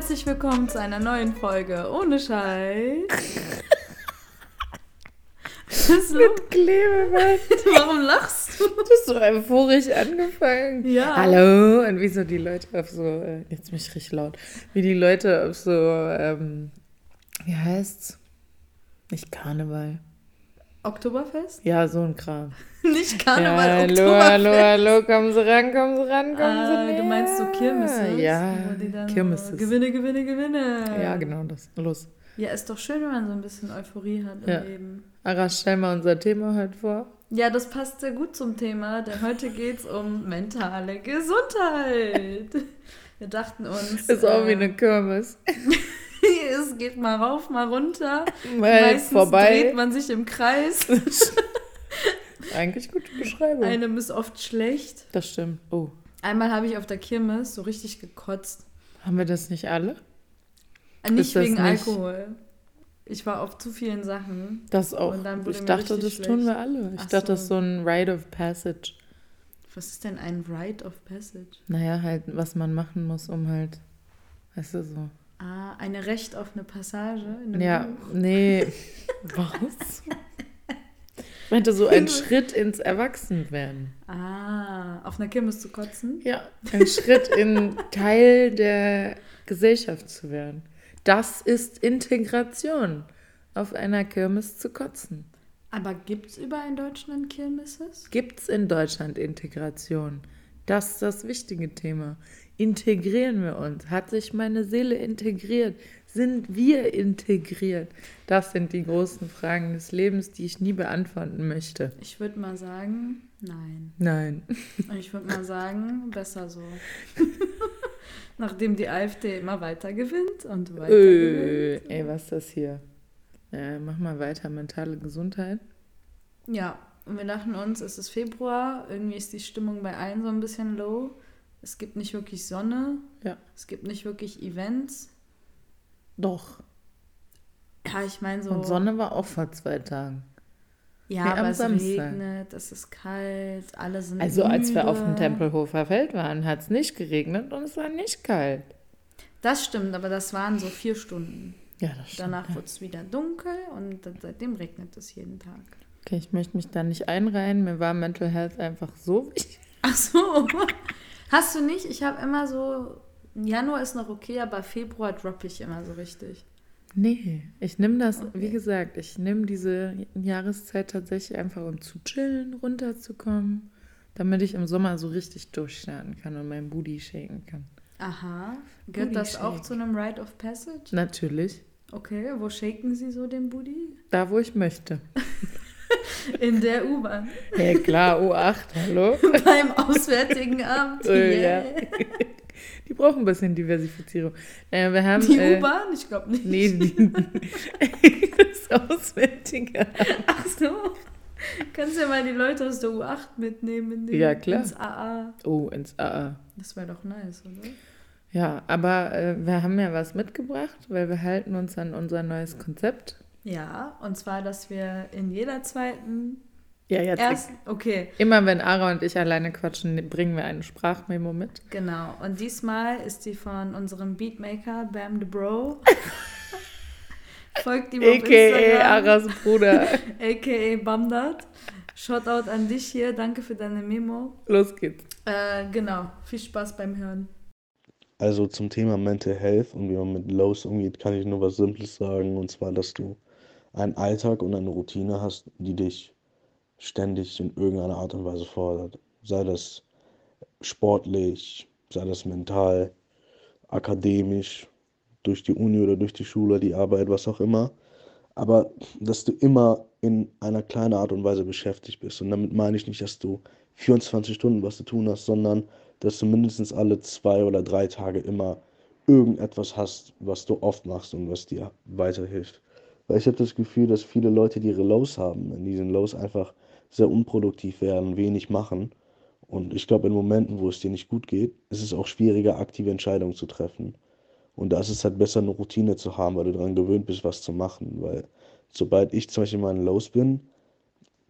Herzlich willkommen zu einer neuen Folge ohne Scheiß. Los? Mit Klebeband. Warum lachst du? Du hast so euphorisch angefangen. Ja. Hallo. Und wie so die Leute auf so, äh, jetzt bin ich richtig laut, wie die Leute auf so, ähm, wie heißt's? Nicht Karneval. Oktoberfest? Ja, so ein Kram. Nicht ja, Karneval, hallo, Oktoberfest. hallo, hallo, kommen Sie ran, kommen Sie ran, kommen Ah, Sie näher. du meinst so Kirmeses? Ja, Kirmeses. Gewinne, Gewinne, Gewinne. Ja, genau das. Los. Ja, ist doch schön, wenn man so ein bisschen Euphorie hat im Ja. Leben. Arash, stell mal unser Thema heute vor. Ja, das passt sehr gut zum Thema, denn heute geht es um mentale Gesundheit. Wir dachten uns. Ist auch wie äh, eine Kirmes. es geht mal rauf, mal runter. Mal Meistens vorbei. dreht man sich im Kreis. Eigentlich gute Beschreibung. Einem ist oft schlecht. das stimmt. Oh, Einmal habe ich auf der Kirmes so richtig gekotzt. haben wir das nicht alle? Äh, Nicht wegen nicht- Alkohol. Ich war auf zu vielen Sachen. Das auch. Und dann wurde ich dachte, das tun schlecht. wir alle. Ich Ach dachte, das ist so. so ein Rite of Passage. Was ist denn ein Rite of Passage? Naja, halt, was man machen muss, um halt, weißt du, so. Ah, eine Recht auf eine Passage in einem Ja, Buch. nee. Was? Ich meinte so ein Schritt ins Erwachsenwerden. Ah, auf einer Kirmes zu kotzen? Ja, ein Schritt in Teil der Gesellschaft zu werden. Das ist Integration, auf einer Kirmes zu kotzen. Aber gibt es überall in Deutschland Kirmeses? Gibt es in Deutschland Integration? Das ist das wichtige Thema. Integrieren wir uns? Hat sich meine Seele integriert? Sind wir integriert? Das sind die großen Fragen des Lebens, die ich nie beantworten möchte. Ich würde mal sagen, nein. Nein. Und ich würde mal sagen, besser so. Nachdem die AfD immer weiter gewinnt und weiter Äh, gewinnt. ey, was ist das hier? Ja, mach mal weiter. Mentale Gesundheit. Ja, und wir dachten uns, es ist Februar, irgendwie ist die Stimmung bei allen so ein bisschen low. Es gibt nicht wirklich Sonne, Ja. es gibt nicht wirklich Events. Doch. Ja, ich meine so. Und Sonne war auch vor zwei Tagen. ja, Nee, aber es Samstag. regnet, es ist kalt, alle sind Also als wir auf dem müde. Tempelhofer Feld waren, hat es nicht geregnet und es war nicht kalt. Das stimmt, aber das waren so vier Stunden. Ja, das stimmt. Danach wird es wieder dunkel und seitdem regnet es jeden Tag. Okay, ich möchte mich da nicht einreihen. Mir war Mental Health einfach so wichtig. Ach so. Hast du nicht? Ich habe immer so. Januar ist noch okay, aber Februar droppe ich immer so richtig. Nee, ich nehme das, Okay. wie gesagt, ich nehme diese Jahreszeit tatsächlich einfach, um zu chillen, runterzukommen, damit ich im Sommer so richtig durchstarten kann und mein Booty shaken kann. Aha. Gehört das auch Shake. zu einem Rite of Passage? Natürlich, Okay, wo shaken Sie so den Booty? da wo ich möchte. In der U-Bahn. Ja klar, U8, hallo? Beim Auswärtigen Amt. Äh, Yeah. Die brauchen ein bisschen Diversifizierung. Naja, wir haben. Die äh, U-Bahn? Ich glaube nicht. Nee, die, das Auswärtige. Ach so. Kannst ja mal die Leute aus der U8 mitnehmen in den, Ja, klar. ins AA. Oh, ins AA. Das wäre doch nice, oder? Ja, aber äh, wir haben ja was mitgebracht, weil wir halten uns an unser neues Konzept. Ja, und zwar, dass wir in jeder zweiten Ja, jetzt. ersten. Okay, Immer wenn Ara und ich alleine quatschen, bringen wir eine Sprachmemo mit. genau. Und diesmal ist die von unserem Beatmaker Bam the Bro. Folgt ihm auf A.k.a. Instagram. Aras Bruder. A.k.a. Bamdat. Shoutout an dich hier. Danke für deine Memo. Los geht's. Äh, genau. Viel Spaß beim Hören. Also zum Thema Mental Health und wie man mit Lows umgeht, kann ich nur was Simples sagen. Und zwar, dass du einen Alltag und eine Routine hast, die dich ständig in irgendeiner Art und Weise fordert. Sei das sportlich, sei das mental, akademisch, durch die Uni oder durch die Schule, die Arbeit, was auch immer. Aber dass du immer in einer kleinen Art und Weise beschäftigt bist. Und damit meine ich nicht, dass du 24 Stunden was zu tun hast, sondern dass du mindestens alle zwei oder drei Tage immer irgendetwas hast, was du oft machst und was dir weiterhilft. Weil ich habe das Gefühl, dass viele Leute, die ihre Lows haben, in diesen Lows einfach sehr unproduktiv werden, wenig machen. Und ich glaube, in Momenten, wo es dir nicht gut geht, ist es auch schwieriger, aktive Entscheidungen zu treffen. Und da ist es halt besser, eine Routine zu haben, weil du daran gewöhnt bist, was zu machen. Weil sobald ich zum Beispiel mal in Lows bin,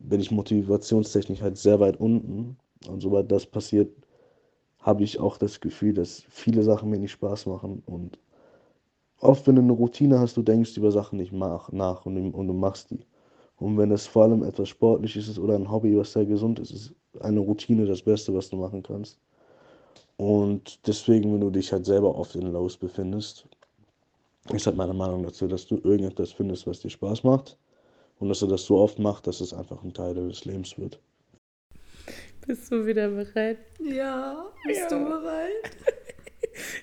bin ich motivationstechnisch halt sehr weit unten. Und sobald das passiert, habe ich auch das Gefühl, dass viele Sachen mir nicht Spaß machen. Und oft, wenn du eine Routine hast, du denkst über Sachen nicht nach, nach und, du- und du machst die. Und wenn es vor allem etwas Sportliches ist oder ein Hobby, was sehr gesund ist, ist eine Routine das Beste, was du machen kannst. Und deswegen, wenn du dich halt selber oft in Lows befindest, ist halt meine Meinung dazu, dass du irgendetwas findest, was dir Spaß macht. Und dass du das so oft machst, dass es einfach ein Teil deines Lebens wird. Bist du wieder bereit? Ja, bist Ja. du bereit?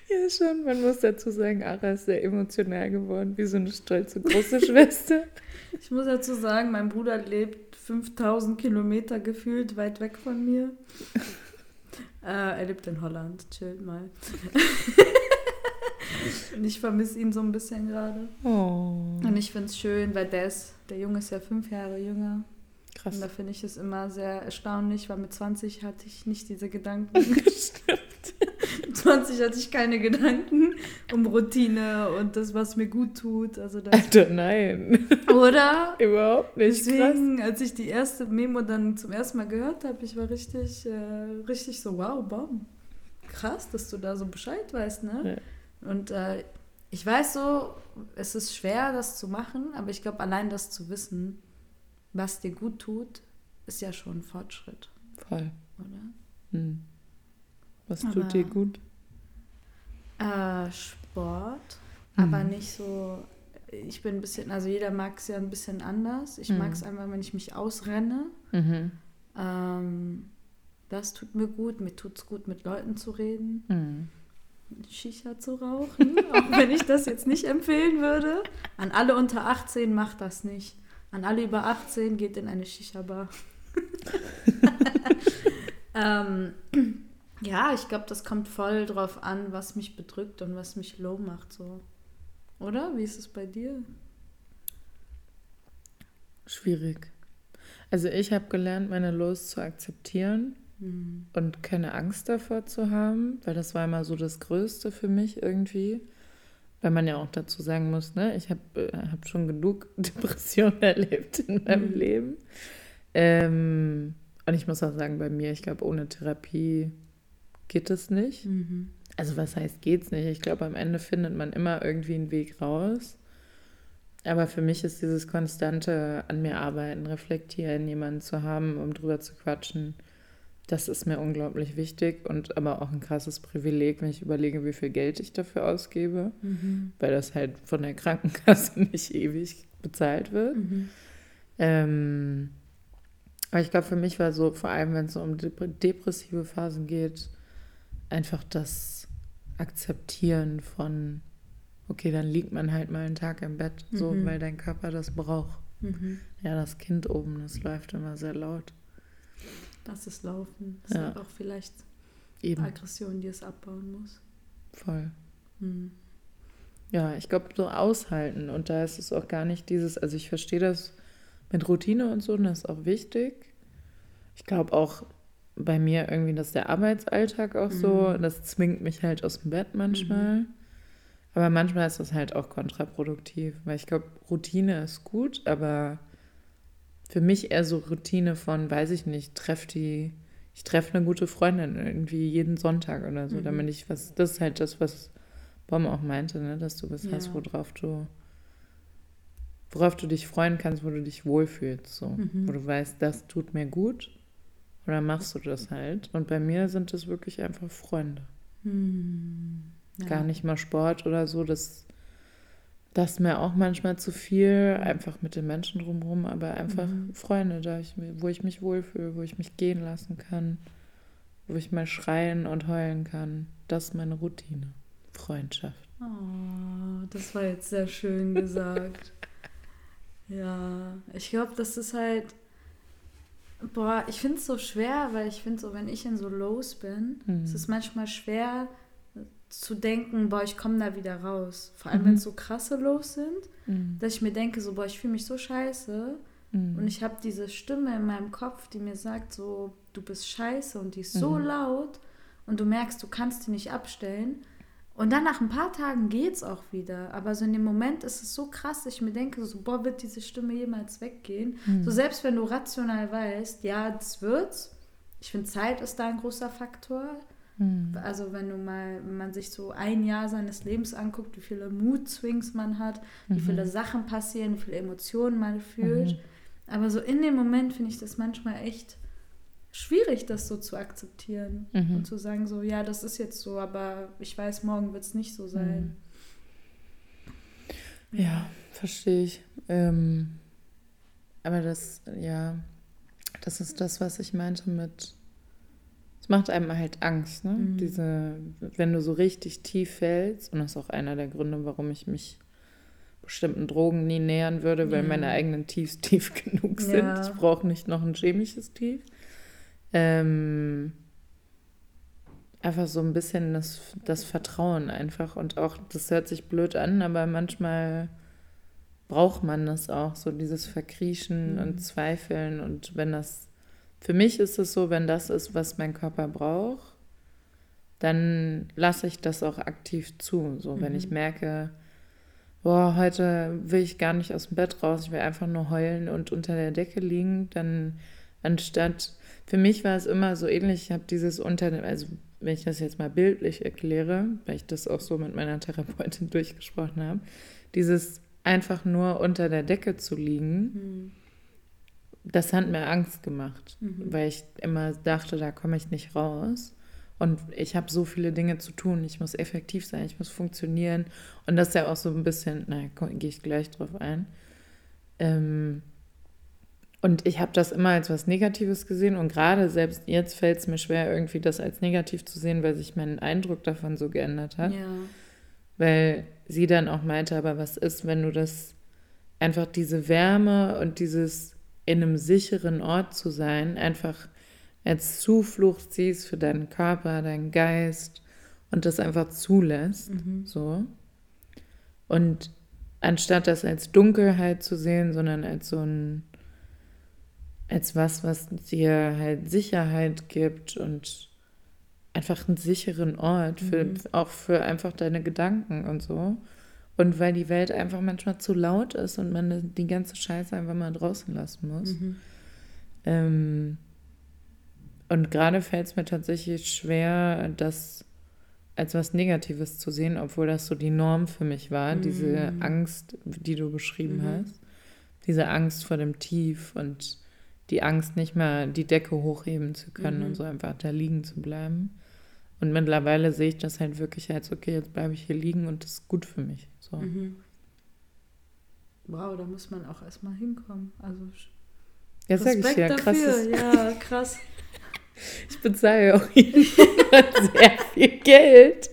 Ja, schon. Man muss dazu sagen, Ara ist sehr emotional geworden, wie so eine stolze große Schwester. Ich muss dazu sagen, mein Bruder lebt 5000 Kilometer gefühlt weit weg von mir. äh, er lebt in Holland, chillt mal. Und ich vermisse ihn so ein bisschen gerade. Oh, Und ich finde es schön, weil der ist, der Junge ist ja fünf Jahre jünger. krass. Und da finde ich es immer sehr erstaunlich, weil mit 20 hatte ich nicht diese Gedanken. mit 20 hatte ich keine Gedanken um Routine und das, was mir gut tut. Also das, Alter, nein. oder? Überhaupt nicht. Krass. Deswegen, als ich die erste Memo dann zum ersten Mal gehört habe, ich war richtig, äh, richtig so, wow, bam. Krass, dass du da so Bescheid weißt, ne? Und äh, ich weiß so, es ist schwer, das zu machen, aber ich glaube, allein das zu wissen, was dir gut tut, ist ja schon ein Fortschritt, Voll. oder? Hm. Was Aber- tut dir gut? Äh, Sport, Mhm. aber nicht so. Ich bin ein bisschen, also jeder mag es ja ein bisschen anders. Ich Mhm. mag es einfach, wenn ich mich ausrenne. Mhm. Ähm, das tut mir gut. Mir tut es gut, mit Leuten zu reden, Mhm. Shisha zu rauchen, auch wenn ich das jetzt nicht empfehlen würde. An alle unter 18 macht das nicht. An alle über 18 geht in eine Shisha-Bar. ähm, ja, ich glaube, das kommt voll drauf an, was mich bedrückt und was mich low macht. So. Oder? Wie ist es bei dir? Schwierig. Also ich habe gelernt, meine Los zu akzeptieren Hm. und keine Angst davor zu haben, weil das war immer so das Größte für mich irgendwie. Weil man ja auch dazu sagen muss, ne, ich habe äh, hab schon genug Depressionen erlebt in meinem Mhm. Leben. Ähm, und ich muss auch sagen, bei mir, ich glaube, ohne Therapie geht es nicht. Mhm. Also was heißt geht's nicht? Ich glaube, am Ende findet man immer irgendwie einen Weg raus. Aber für mich ist dieses konstante an mir arbeiten, reflektieren, jemanden zu haben, um drüber zu quatschen, das ist mir unglaublich wichtig und aber auch ein krasses Privileg, wenn ich überlege, wie viel Geld ich dafür ausgebe, Mhm. weil das halt von der Krankenkasse nicht ewig bezahlt wird. Mhm. Ähm, aber ich glaube, für mich war so, vor allem wenn es so um dep- depressive Phasen geht, einfach das Akzeptieren von, okay, dann liegt man halt mal einen Tag im Bett, so, Mhm. weil dein Körper das braucht. Mhm. Ja, das Kind oben, das läuft immer sehr laut. Lass es laufen. Das Ja. hat auch vielleicht Eben, Aggression, die es abbauen muss. voll. Mhm. Ja, ich glaube, so aushalten. Und da ist es auch gar nicht dieses, also ich verstehe das mit Routine und so, und das ist auch wichtig. Ich glaube auch bei mir irgendwie, dass der Arbeitsalltag auch so, Mhm. das zwingt mich halt aus dem Bett manchmal. Aber manchmal ist das halt auch kontraproduktiv, weil ich glaube, Routine ist gut, aber für mich eher so Routine von, weiß ich nicht, treff die, ich treffe eine gute Freundin irgendwie jeden Sonntag oder so, Mhm. damit ich was, das ist halt das, was Bom auch meinte, ne, dass du was Ja. hast, worauf du, worauf du dich freuen kannst, wo du dich wohlfühlst, so, Mhm. wo du weißt, das tut mir gut, oder machst du das halt. Und bei mir sind es wirklich einfach Freunde Mhm. Ja. gar nicht mal Sport oder so. Das, das ist mir auch manchmal zu viel, einfach mit den Menschen drumherum, aber einfach Mhm. Freunde, da ich, wo ich mich wohlfühle, wo ich mich gehen lassen kann, wo ich mal schreien und heulen kann. Das ist meine Routine. Freundschaft. Oh, das war jetzt sehr schön gesagt. ja, ich glaube, das ist halt. Boah, ich finde es so schwer, weil ich finde so, wenn ich in so Lows bin, Mhm. es ist manchmal schwer zu denken, boah, ich komme da wieder raus. Vor allem, Mhm. wenn es so krasse Lows sind, Mhm. dass ich mir denke, so, boah, ich fühle mich so scheiße. Mhm. Und ich habe diese Stimme in meinem Kopf, die mir sagt, so, du bist scheiße und die ist so Mhm. laut und du merkst, du kannst die nicht abstellen. Und dann nach ein paar Tagen geht's auch wieder. Aber so in dem Moment ist es so krass, dass ich mir denke, so, boah, wird diese Stimme jemals weggehen? Mhm. So selbst wenn du rational weißt, ja, das wird's. Ich finde, Zeit ist da ein großer Faktor. Mhm. Also wenn du mal, wenn man sich so ein Jahr seines Lebens anguckt, wie viele Mood-Swings man hat, mhm. wie viele Sachen passieren, wie viele Emotionen man fühlt. Mhm. Aber so in dem Moment finde ich das manchmal echt schwierig, das so zu akzeptieren mhm. und zu sagen, so, ja, das ist jetzt so, aber ich weiß, morgen wird es nicht so sein. Mhm. Ja, verstehe ich. Ähm, aber das, ja, das ist das, was ich meinte mit, es macht einem halt Angst, ne? Mhm. Diese, wenn du so richtig tief fällst, und das ist auch einer der Gründe, warum ich mich bestimmten Drogen nie nähern würde, weil meine eigenen Tiefs tief genug sind. Ja. Ich brauche nicht noch ein chemisches Tief. Ähm, einfach so ein bisschen das, das Vertrauen einfach. Und auch, das hört sich blöd an, aber manchmal braucht man das auch, so dieses Verkriechen mhm. und Zweifeln. Und wenn das, für mich ist es so, wenn das ist, was mein Körper braucht, dann lasse ich das auch aktiv zu. So, mhm. wenn ich mhm. merke, boah, heute will ich gar nicht aus dem Bett raus, ich will einfach nur heulen und unter der Decke liegen, dann anstatt, für mich war es immer so ähnlich, ich habe dieses unter, also wenn ich das jetzt mal bildlich erkläre, weil ich das auch so mit meiner Therapeutin durchgesprochen habe, dieses einfach nur unter der Decke zu liegen, mhm. das hat mir Angst gemacht, mhm. weil ich immer dachte, da komme ich nicht raus. Und ich habe so viele Dinge zu tun. Ich muss effektiv sein, ich muss funktionieren. Und das ist ja auch so ein bisschen, naja, gehe ich gleich drauf ein. Ähm, und ich habe das immer als was Negatives gesehen. Und gerade selbst jetzt fällt es mir schwer, irgendwie das als negativ zu sehen, weil sich mein Eindruck davon so geändert hat. Ja. Weil sie dann auch meinte, aber was ist, wenn du das einfach diese Wärme und dieses in einem sicheren Ort zu sein, einfach als Zuflucht siehst für deinen Körper, deinen Geist und das einfach zulässt, mhm. so. Und anstatt das als Dunkelheit zu sehen, sondern als so ein, als was, was dir halt Sicherheit gibt und einfach einen sicheren Ort, für, mhm. auch für einfach deine Gedanken und so. Und weil die Welt einfach manchmal zu laut ist und man die ganze Scheiße einfach mal draußen lassen muss. Mhm. Ähm, und gerade fällt es mir tatsächlich schwer, das als was Negatives zu sehen, obwohl das so die Norm für mich war, mhm. diese Angst, die du beschrieben mhm. hast. Diese Angst vor dem Tief und die Angst, nicht mehr die Decke hochheben zu können mhm. und so einfach da liegen zu bleiben. Und mittlerweile sehe ich das halt wirklich als, okay, jetzt bleibe ich hier liegen und das ist gut für mich. So. Mhm. Wow, da muss man auch erstmal hinkommen. Also ja, sag ich ja, krass. Ja, krass. Ich bezahle auch sehr viel Geld.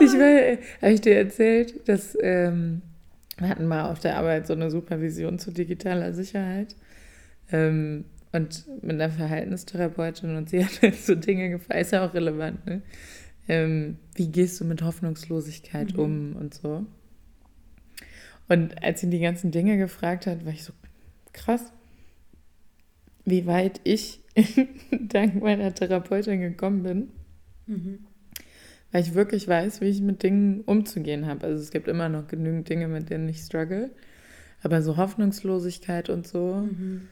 Ich war, habe ich dir erzählt, dass ähm, wir hatten mal auf der Arbeit so eine Supervision zu digitaler Sicherheit. Ähm, und mit einer Verhaltenstherapeutin und sie hat halt so Dinge gefragt, ist ja auch relevant, ne? Ähm, wie gehst du mit Hoffnungslosigkeit mhm. um und so. Und als sie die ganzen Dinge gefragt hat, war ich so krass, wie weit ich dank meiner Therapeutin gekommen bin. Mhm. Weil ich wirklich weiß, wie ich mit Dingen umzugehen habe. Also es gibt immer noch genügend Dinge, mit denen ich struggle. Aber so Hoffnungslosigkeit und so, mhm.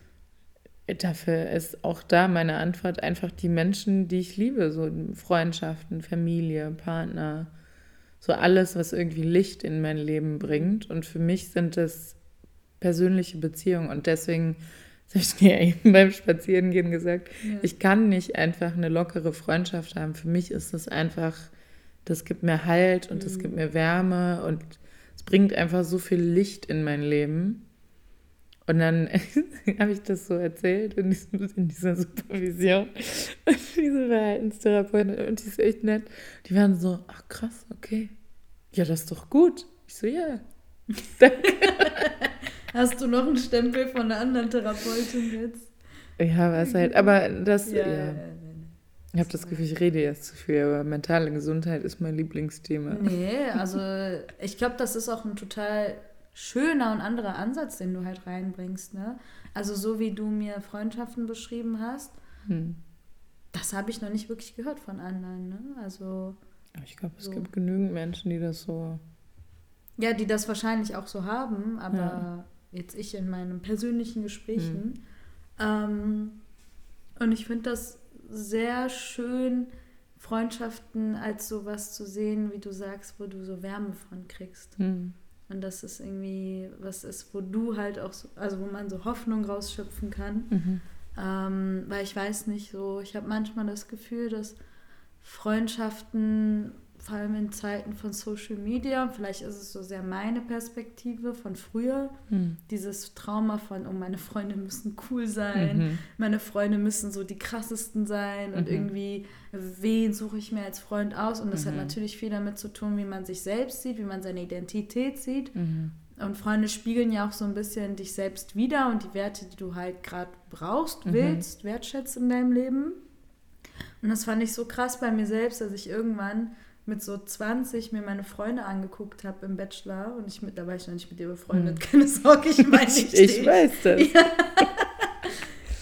Dafür ist auch da meine Antwort einfach die Menschen, die ich liebe. So Freundschaften, Familie, Partner. So alles, was irgendwie Licht in mein Leben bringt. Und für mich sind das persönliche Beziehungen. Und deswegen das habe ich dir eben beim Spazierengehen gesagt. Ja. Ich kann nicht einfach eine lockere Freundschaft haben. Für mich ist das einfach, das gibt mir Halt und mhm. das gibt mir Wärme und es bringt einfach so viel Licht in mein Leben. Und dann habe ich das so erzählt in, diesem, in dieser Supervision. Und diese Verhaltenstherapeutin, und die ist echt nett. Die waren so, ach krass, okay. Ja, das ist doch gut. Ich so, ja. Danke. Hast du noch einen Stempel von einer anderen Therapeutin jetzt? Ja, was halt, aber das, ja. ja. Ich habe das Gefühl, ich rede jetzt zu viel, aber mentale Gesundheit ist mein Lieblingsthema. Nee, also ich glaube, das ist auch ein total schöner und anderer Ansatz, den du halt reinbringst. Ne? Also so wie du mir Freundschaften beschrieben hast, hm. das habe ich noch nicht wirklich gehört von anderen. Ne? Also ich glaube, es so. gibt genügend Menschen, die das so. Ja, die das wahrscheinlich auch so haben, aber ja jetzt ich in meinen persönlichen Gesprächen. Mhm. Ähm, und ich finde das sehr schön, Freundschaften als sowas zu sehen, wie du sagst, wo du so Wärme von kriegst. Hm. Und das ist irgendwie was ist, wo du halt auch so, also wo man so Hoffnung rausschöpfen kann. Mhm. Ähm, weil ich weiß nicht so, ich habe manchmal das Gefühl, dass Freundschaften, vor allem in Zeiten von Social Media, vielleicht ist es so sehr meine Perspektive von früher, Hm. dieses Trauma von, oh, meine Freunde müssen cool sein, Mhm. meine Freunde müssen so die krassesten sein und Mhm. irgendwie, wen suche ich mir als Freund aus? Und das hat Mhm. natürlich viel damit zu tun, wie man sich selbst sieht, wie man seine Identität sieht. Mhm. Und Freunde spiegeln ja auch so ein bisschen dich selbst wieder und die Werte, die du halt gerade brauchst, Mhm. willst, wertschätzt in deinem Leben. Und das fand ich so krass bei mir selbst, dass ich irgendwann mit so 20 mir meine Freunde angeguckt habe im Bachelor und ich mit, da war ich noch nicht mit ihr befreundet, keine Sorge, ich meine nicht Ich dich. weiß das.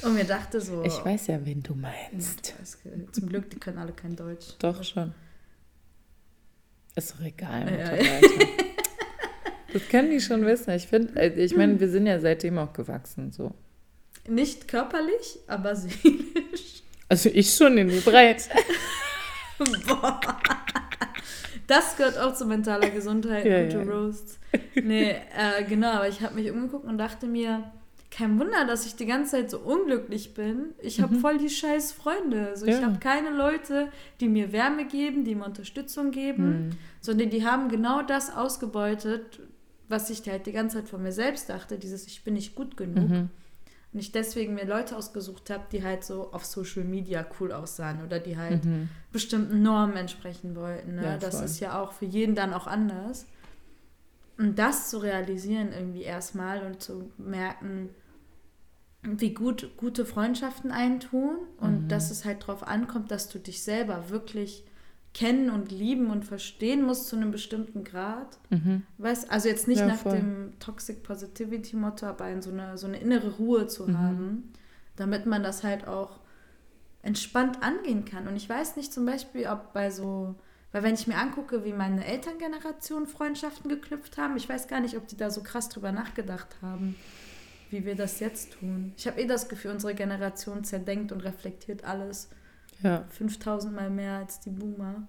Und mir dachte so, Ich weiß ja, wen du Ja, meinst. ich zum Glück, die können alle kein Deutsch. Doch schon. Ist doch egal. Ja, Mitarbeiter. Das können die schon wissen. Ich finde, ich meine, wir sind ja seitdem auch gewachsen. So. Nicht körperlich, aber seelisch. Also ich schon in die Breite. Boah. Das gehört auch zu mentaler Gesundheit, Ja, gute ja. Roasts. Nee, äh, genau, aber ich habe mich umgeguckt und dachte mir, kein Wunder, dass ich die ganze Zeit so unglücklich bin. Ich habe voll die scheiß Freunde. Also ich Mhm. Ja. habe keine Leute, die mir Wärme geben, die mir Unterstützung geben, Hm. sondern die haben genau das ausgebeutet, was ich halt die ganze Zeit von mir selbst dachte, dieses ich bin nicht gut genug. Mhm. Und ich deswegen mir Leute ausgesucht habe, die halt so auf Social Media cool aussahen oder die halt Mhm. bestimmten Normen entsprechen wollten. Ne? Ja, das ist ja auch für jeden dann auch anders. Und das zu realisieren irgendwie erstmal und zu merken, wie gut gute Freundschaften eintun und Mhm. dass es halt darauf ankommt, dass du dich selber wirklich kennen und lieben und verstehen musst zu einem bestimmten Grad. Mhm. Weißt, also jetzt nicht Ja, nach voll. dem Toxic Positivity Motto, aber in so eine, so eine innere Ruhe zu Mhm. haben, damit man das halt auch entspannt angehen kann. Und ich weiß nicht zum Beispiel, ob bei so, weil wenn ich mir angucke, wie meine Elterngeneration Freundschaften geknüpft haben, ich weiß gar nicht, ob die da so krass drüber nachgedacht haben, wie wir das jetzt tun. Ich habe eh das Gefühl, unsere Generation zerdenkt und reflektiert alles Ja. 5000 Mal mehr als die Boomer.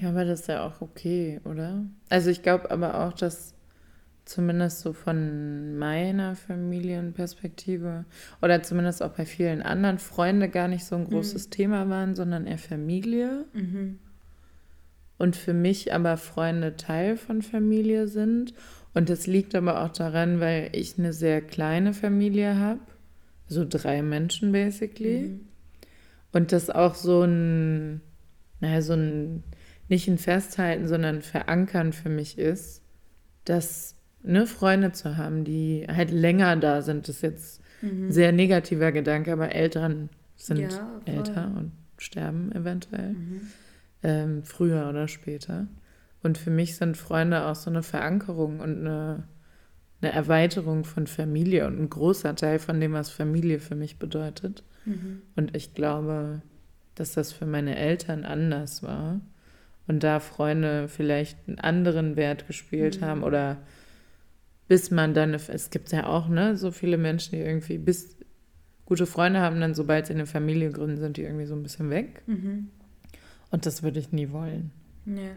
Ja, aber das ist ja auch okay, oder? Also ich glaube aber auch, dass zumindest so von meiner Familienperspektive oder zumindest auch bei vielen anderen Freunde gar nicht so ein großes Thema waren, sondern eher Familie. Mhm. Und für mich aber Freunde Teil von Familie sind. Und das liegt aber auch daran, weil ich eine sehr kleine Familie habe. So drei Menschen basically. Mhm. Und das auch so ein, naja, so ein, nicht ein Festhalten, sondern ein Verankern für mich ist, dass ne, Freunde zu haben, die halt länger da sind, das ist jetzt ein sehr negativer Gedanke, aber Eltern sind Mhm. Ja, älter und sterben eventuell, Mhm. ähm, früher oder später. Und für mich sind Freunde auch so eine Verankerung und eine, eine Erweiterung von Familie und ein großer Teil von dem, was Familie für mich bedeutet. Mhm. Und ich glaube, dass das für meine Eltern anders war. Und da Freunde vielleicht einen anderen Wert gespielt Mhm. haben oder bis man dann, es gibt ja auch, ne, so viele Menschen, die irgendwie bis gute Freunde haben, dann sobald sie eine Familie gründen, sind die irgendwie so ein bisschen weg. Mhm. Und das würde ich nie wollen. Ja.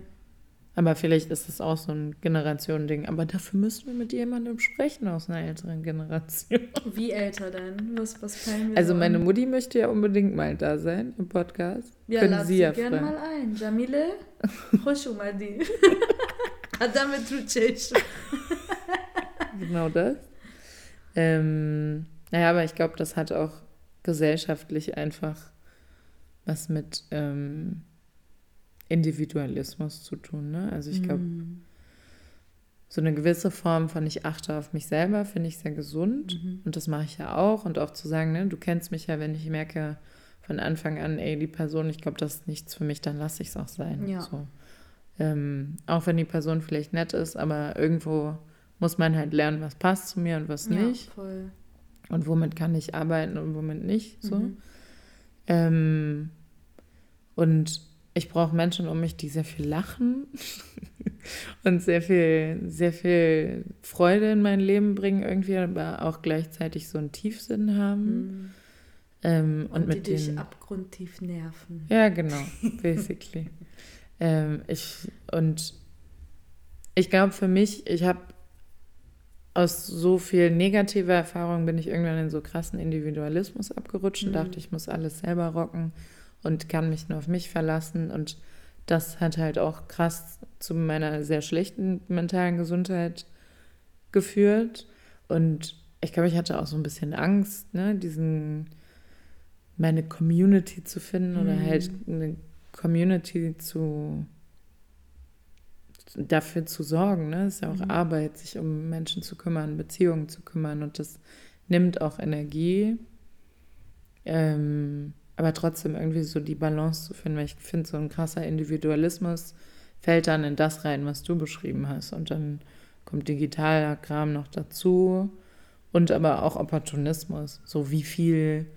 Aber vielleicht ist es auch so ein Generationending. Aber dafür müssen wir mit jemandem sprechen aus einer älteren Generation. Wie älter denn? Was, was wir Also so meine Mutti möchte ja unbedingt mal da sein im Podcast. Ja, Können lad sie, sie ja gerne mal ein. Jamile, Hoshumadi. Adame Trucesh. Genau das. Ähm, naja, aber ich glaube, das hat auch gesellschaftlich einfach was mit ähm, Individualismus zu tun. Ne? Also ich glaube, Mhm. so eine gewisse Form von ich achte auf mich selber finde ich sehr gesund. Mhm. Und das mache ich ja auch. Und auch zu sagen, ne, du kennst mich ja, wenn ich merke von Anfang an, ey, die Person, ich glaube, das ist nichts für mich, dann lasse ich es auch sein. Ja. So. Ähm, auch wenn die Person vielleicht nett ist, aber irgendwo muss man halt lernen, was passt zu mir und was Ja, nicht. voll. Und womit kann ich arbeiten und womit nicht. So. Mhm. Ähm, und ich brauche Menschen um mich, die sehr viel lachen und sehr viel, sehr viel Freude in mein Leben bringen irgendwie, aber auch gleichzeitig so einen Tiefsinn haben. Mhm. Ähm, und, und mit die dich denen, abgrundtief nerven. Ja, genau, basically. ähm, ich, und ich glaube für mich, ich habe aus so viel negativer Erfahrung bin ich irgendwann in so krassen Individualismus abgerutscht und mhm. dachte, ich muss alles selber rocken und kann mich nur auf mich verlassen. Und das hat halt auch krass zu meiner sehr schlechten mentalen Gesundheit geführt. Und ich glaube, ich hatte auch so ein bisschen Angst, ne, diesen meine Community zu finden mhm. oder halt eine Community zu dafür zu sorgen. Ne? Es ist ja auch mhm. Arbeit, sich um Menschen zu kümmern, Beziehungen zu kümmern und das nimmt auch Energie. Ähm, aber trotzdem irgendwie so die Balance zu finden, weil ich finde, so ein krasser Individualismus fällt dann in das rein, was du beschrieben hast. Und dann kommt digitaler Kram noch dazu und aber auch Opportunismus. So wie viel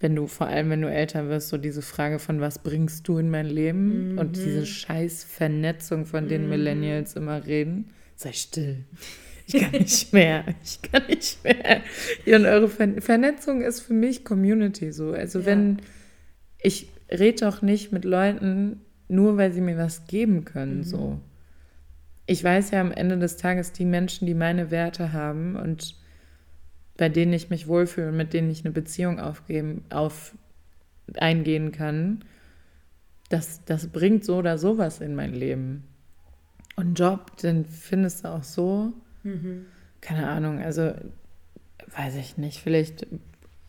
wenn du, vor allem wenn du älter wirst, so diese Frage von, was bringst du in mein Leben? Mhm. Und diese scheiß Vernetzung, von denen mhm. Millennials immer reden. Sei still. Ich kann nicht mehr. Ich kann nicht mehr. Ja, und eure Ver Vernetzung ist für mich Community so. Also ja. wenn, ich rede doch nicht mit Leuten, nur weil sie mir was geben können, mhm. so. Ich weiß ja am Ende des Tages, die Menschen, die meine Werte haben und bei denen ich mich wohlfühle und mit denen ich eine Beziehung aufgeben, auf, eingehen kann, das, das bringt so oder sowas in mein Leben. Und Job, den findest du auch so. Mhm. Keine Ahnung, also weiß ich nicht. Vielleicht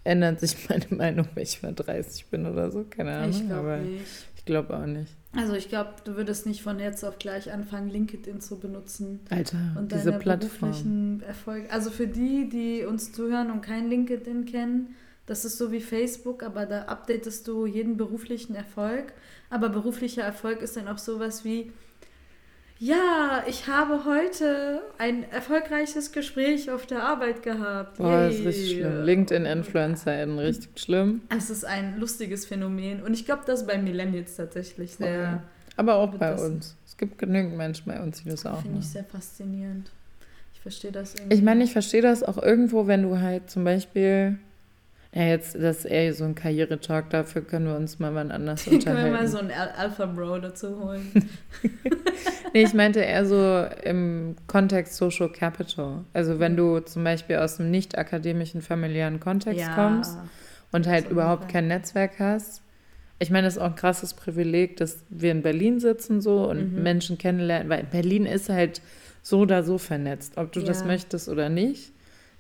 ändert sich meine Meinung, wenn ich mal 30 bin oder so. Keine Ahnung. Ich glaube nicht. Ich glaube auch nicht. Also ich glaube, du würdest nicht von jetzt auf gleich anfangen, LinkedIn zu benutzen. Alter, und diese Plattform. Erfolg. Also für die, die uns zuhören und kein LinkedIn kennen, das ist so wie Facebook, aber da updatest du jeden beruflichen Erfolg. Aber beruflicher Erfolg ist dann auch sowas wie, ja, ich habe heute ein erfolgreiches Gespräch auf der Arbeit gehabt. Boah, das ist richtig schlimm. LinkedIn-InfluencerInnen, richtig schlimm. Es ist ein lustiges Phänomen. Und ich glaube, das ist bei Millennials tatsächlich sehr. Okay. Aber auch bei uns. Es gibt genügend Menschen bei uns, die das auch Finde ich sehr faszinierend. Ich verstehe das irgendwie. Ich meine, ich verstehe das auch irgendwo, wenn du halt zum Beispiel ja, jetzt, das ist eher so ein Karriere-Talk, dafür können wir uns mal wann anders unterhalten. können wir mal so einen Alpha-Bro dazu holen. nee, ich meinte eher so im Kontext Social Capital. Also wenn du zum Beispiel aus einem nicht akademischen familiären Kontext ja, kommst und halt überhaupt kein Netzwerk hast. Ich meine, das ist auch ein krasses Privileg, dass wir in Berlin sitzen so und mhm. Menschen kennenlernen, weil Berlin ist halt so oder so vernetzt, ob du ja. das möchtest oder nicht.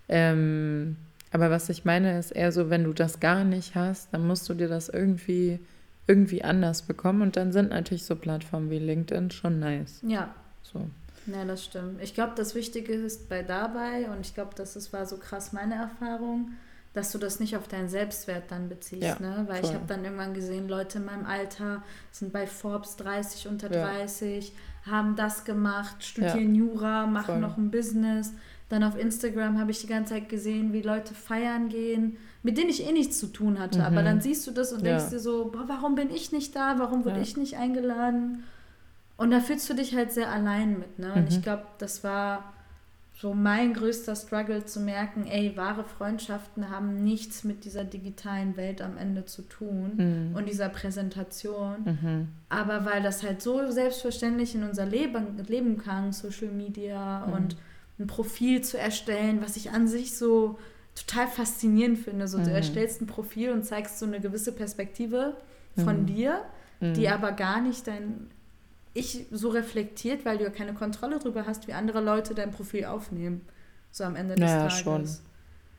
Ähm, aber was ich meine, ist eher so, wenn du das gar nicht hast, dann musst du dir das irgendwie, irgendwie anders bekommen. Und dann sind natürlich so Plattformen wie LinkedIn schon nice. Ja. So. Ja, das stimmt. Ich glaube, das Wichtige ist bei dabei, und ich glaube, das ist, war so krass meine Erfahrung, dass du das nicht auf deinen Selbstwert dann beziehst. Ja, ne? Weil voll. ich habe dann irgendwann gesehen, Leute in meinem Alter sind bei Forbes 30, unter ja. 30, haben das gemacht, studieren ja. Jura, machen voll. noch ein Business dann auf Instagram habe ich die ganze Zeit gesehen, wie Leute feiern gehen, mit denen ich eh nichts zu tun hatte. Mhm. Aber dann siehst du das und ja. denkst dir so, boah, warum bin ich nicht da? Warum wurde ja. ich nicht eingeladen? Und da fühlst du dich halt sehr allein mit. Ne? Und ich mhm. glaube, das war so mein größter Struggle zu merken, ey, wahre Freundschaften haben nichts mit dieser digitalen Welt am Ende zu tun mhm. und dieser Präsentation. Mhm. Aber weil das halt so selbstverständlich in unser Leben, Leben kam, Social Media mhm. und ein Profil zu erstellen, was ich an sich so total faszinierend finde. So, mhm. du erstellst ein Profil und zeigst so eine gewisse Perspektive von mhm. dir, die mhm. aber gar nicht dein Ich so reflektiert, weil du ja keine Kontrolle darüber hast, wie andere Leute dein Profil aufnehmen. So am Ende des naja, Tages. schon.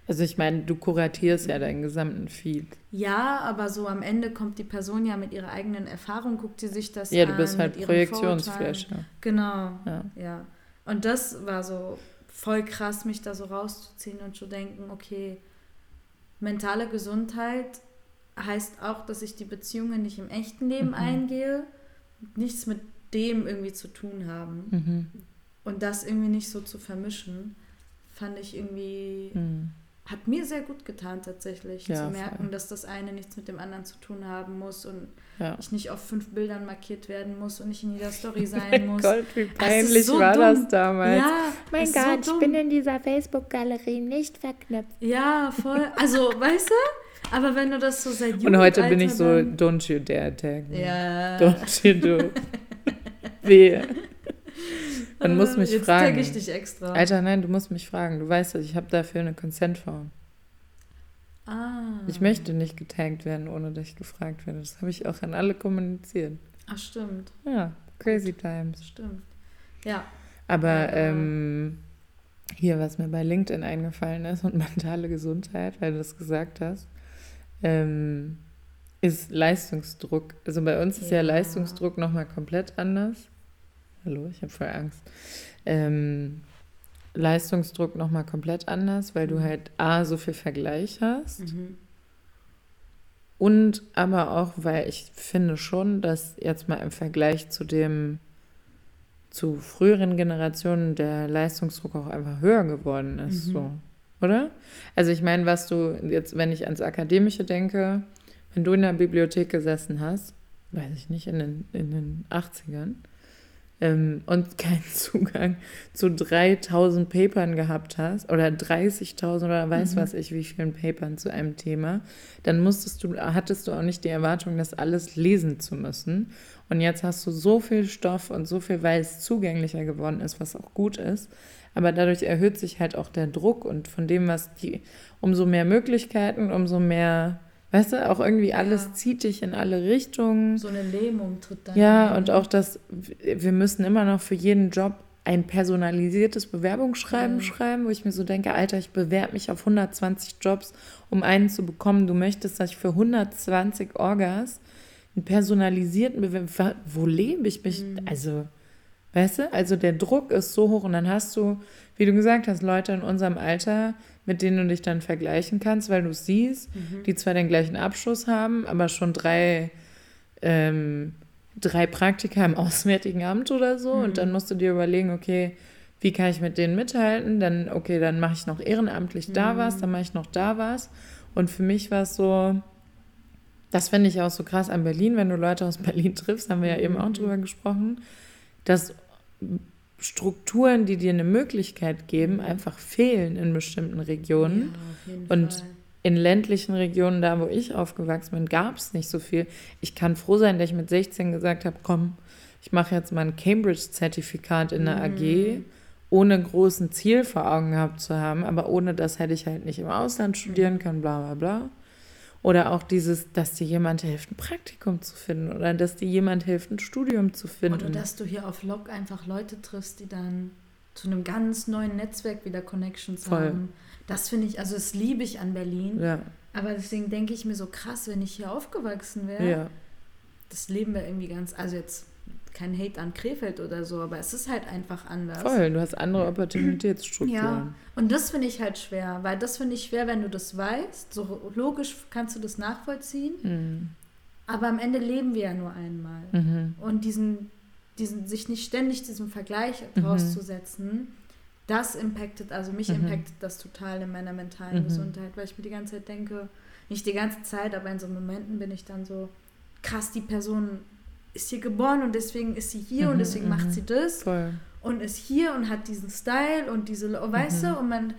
Also ich meine, du kuratierst ja deinen gesamten Feed. Ja, aber so am Ende kommt die Person ja mit ihrer eigenen Erfahrung, guckt sie sich das ja, an. Ja, du bist halt Projektionsfläche. Genau, ja. ja. Und das war so voll krass, mich da so rauszuziehen und zu denken, okay, mentale Gesundheit heißt auch, dass ich die Beziehungen nicht im echten Leben mhm. eingehe, nichts mit dem irgendwie zu tun haben. Mhm. Und das irgendwie nicht so zu vermischen, fand ich irgendwie, mhm. Hat mir sehr gut getan tatsächlich, ja, zu merken, voll. dass das eine nichts mit dem anderen zu tun haben muss und ja. ich nicht auf fünf Bildern markiert werden muss und nicht in jeder Story sein muss. Gott, wie peinlich so war dumm. das damals. Ja, mein Gott, so ich bin in dieser Facebook-Galerie nicht verknüpft. Ja, voll. Also, weißt du? Aber wenn du das so seit Und heute bin ich so, don't you dare tag me. Ja. Don't you do. Wehe. Man muss mich Jetzt fragen. Jetzt ich dich extra. Alter, nein, du musst mich fragen. Du weißt, ich habe dafür eine Consent-Form. Ah. Ich möchte nicht getaggt werden, ohne dass ich gefragt werde. Das habe ich auch an alle kommuniziert. Ach, stimmt. Ja, crazy times. Stimmt. Ja. Aber ähm, hier, was mir bei LinkedIn eingefallen ist und mentale Gesundheit, weil du das gesagt hast, ähm, ist Leistungsdruck. Also bei uns ist ja, ja Leistungsdruck nochmal komplett anders. Hallo, ich habe voll Angst. Ähm, Leistungsdruck nochmal komplett anders, weil du mhm. halt A, so viel Vergleich hast. Mhm. Und aber auch, weil ich finde schon, dass jetzt mal im Vergleich zu dem, zu früheren Generationen der Leistungsdruck auch einfach höher geworden ist. Mhm. So. Oder? Also ich meine, was du jetzt, wenn ich ans Akademische denke, wenn du in der Bibliothek gesessen hast, weiß ich nicht, in den, in den 80ern, ähm, und keinen Zugang zu 3000 Papern gehabt hast oder 30.000 oder weiß mhm. was ich, wie vielen Papern zu einem Thema, dann musstest du, hattest du auch nicht die Erwartung, das alles lesen zu müssen. Und jetzt hast du so viel Stoff und so viel, weil es zugänglicher geworden ist, was auch gut ist. Aber dadurch erhöht sich halt auch der Druck und von dem, was die, umso mehr Möglichkeiten, umso mehr Weißt du, auch irgendwie alles ja. zieht dich in alle Richtungen. So eine Lähmung tritt dann. Ja, und auch das, wir müssen immer noch für jeden Job ein personalisiertes Bewerbungsschreiben ja. schreiben, wo ich mir so denke, Alter, ich bewerbe mich auf 120 Jobs, um einen zu bekommen. Du möchtest, dass ich für 120 Orgas einen personalisierten Bewerbung, wo lebe ich mich? Mhm. Also, weißt du, also der Druck ist so hoch und dann hast du, wie du gesagt hast, Leute in unserem Alter, mit denen du dich dann vergleichen kannst, weil du siehst, mhm. die zwar den gleichen Abschluss haben, aber schon drei, ähm, drei Praktika im Auswärtigen Amt oder so. Mhm. Und dann musst du dir überlegen, okay, wie kann ich mit denen mithalten? Dann, okay, dann mache ich noch ehrenamtlich mhm. da was, dann mache ich noch da was. Und für mich war es so, das finde ich auch so krass an Berlin, wenn du Leute aus Berlin triffst, haben wir ja eben auch mhm. drüber gesprochen, dass Strukturen, die dir eine Möglichkeit geben, einfach fehlen in bestimmten Regionen. Ja, und Fall. in ländlichen Regionen, da wo ich aufgewachsen bin, gab es nicht so viel. Ich kann froh sein, dass ich mit 16 gesagt habe, komm, ich mache jetzt mal ein Cambridge-Zertifikat in der mhm. AG, ohne großen Ziel vor Augen gehabt zu haben. Aber ohne das hätte ich halt nicht im Ausland studieren mhm. können, bla bla bla. Oder auch dieses, dass dir jemand hilft, ein Praktikum zu finden oder dass dir jemand hilft, ein Studium zu finden. Oder dass du hier auf Log einfach Leute triffst, die dann zu einem ganz neuen Netzwerk wieder Connections Voll. haben. Das finde ich, also das liebe ich an Berlin. Ja. Aber deswegen denke ich mir so krass, wenn ich hier aufgewachsen wäre. Ja. Das Leben wäre irgendwie ganz, also jetzt kein Hate an Krefeld oder so, aber es ist halt einfach anders. Voll, du hast andere Opportunitätsstrukturen. Ja, und das finde ich halt schwer, weil das finde ich schwer, wenn du das weißt. So logisch kannst du das nachvollziehen, mhm. aber am Ende leben wir ja nur einmal. Mhm. Und diesen, diesen, sich nicht ständig diesem Vergleich mhm. rauszusetzen, das impactet, also mich mhm. impactet das total in meiner mentalen mhm. Gesundheit, weil ich mir die ganze Zeit denke, nicht die ganze Zeit, aber in so Momenten bin ich dann so, krass, die Person ist hier geboren und deswegen ist sie hier mhm, und deswegen macht mhm. sie das voll. und ist hier und hat diesen Style und diese, weißt du, und man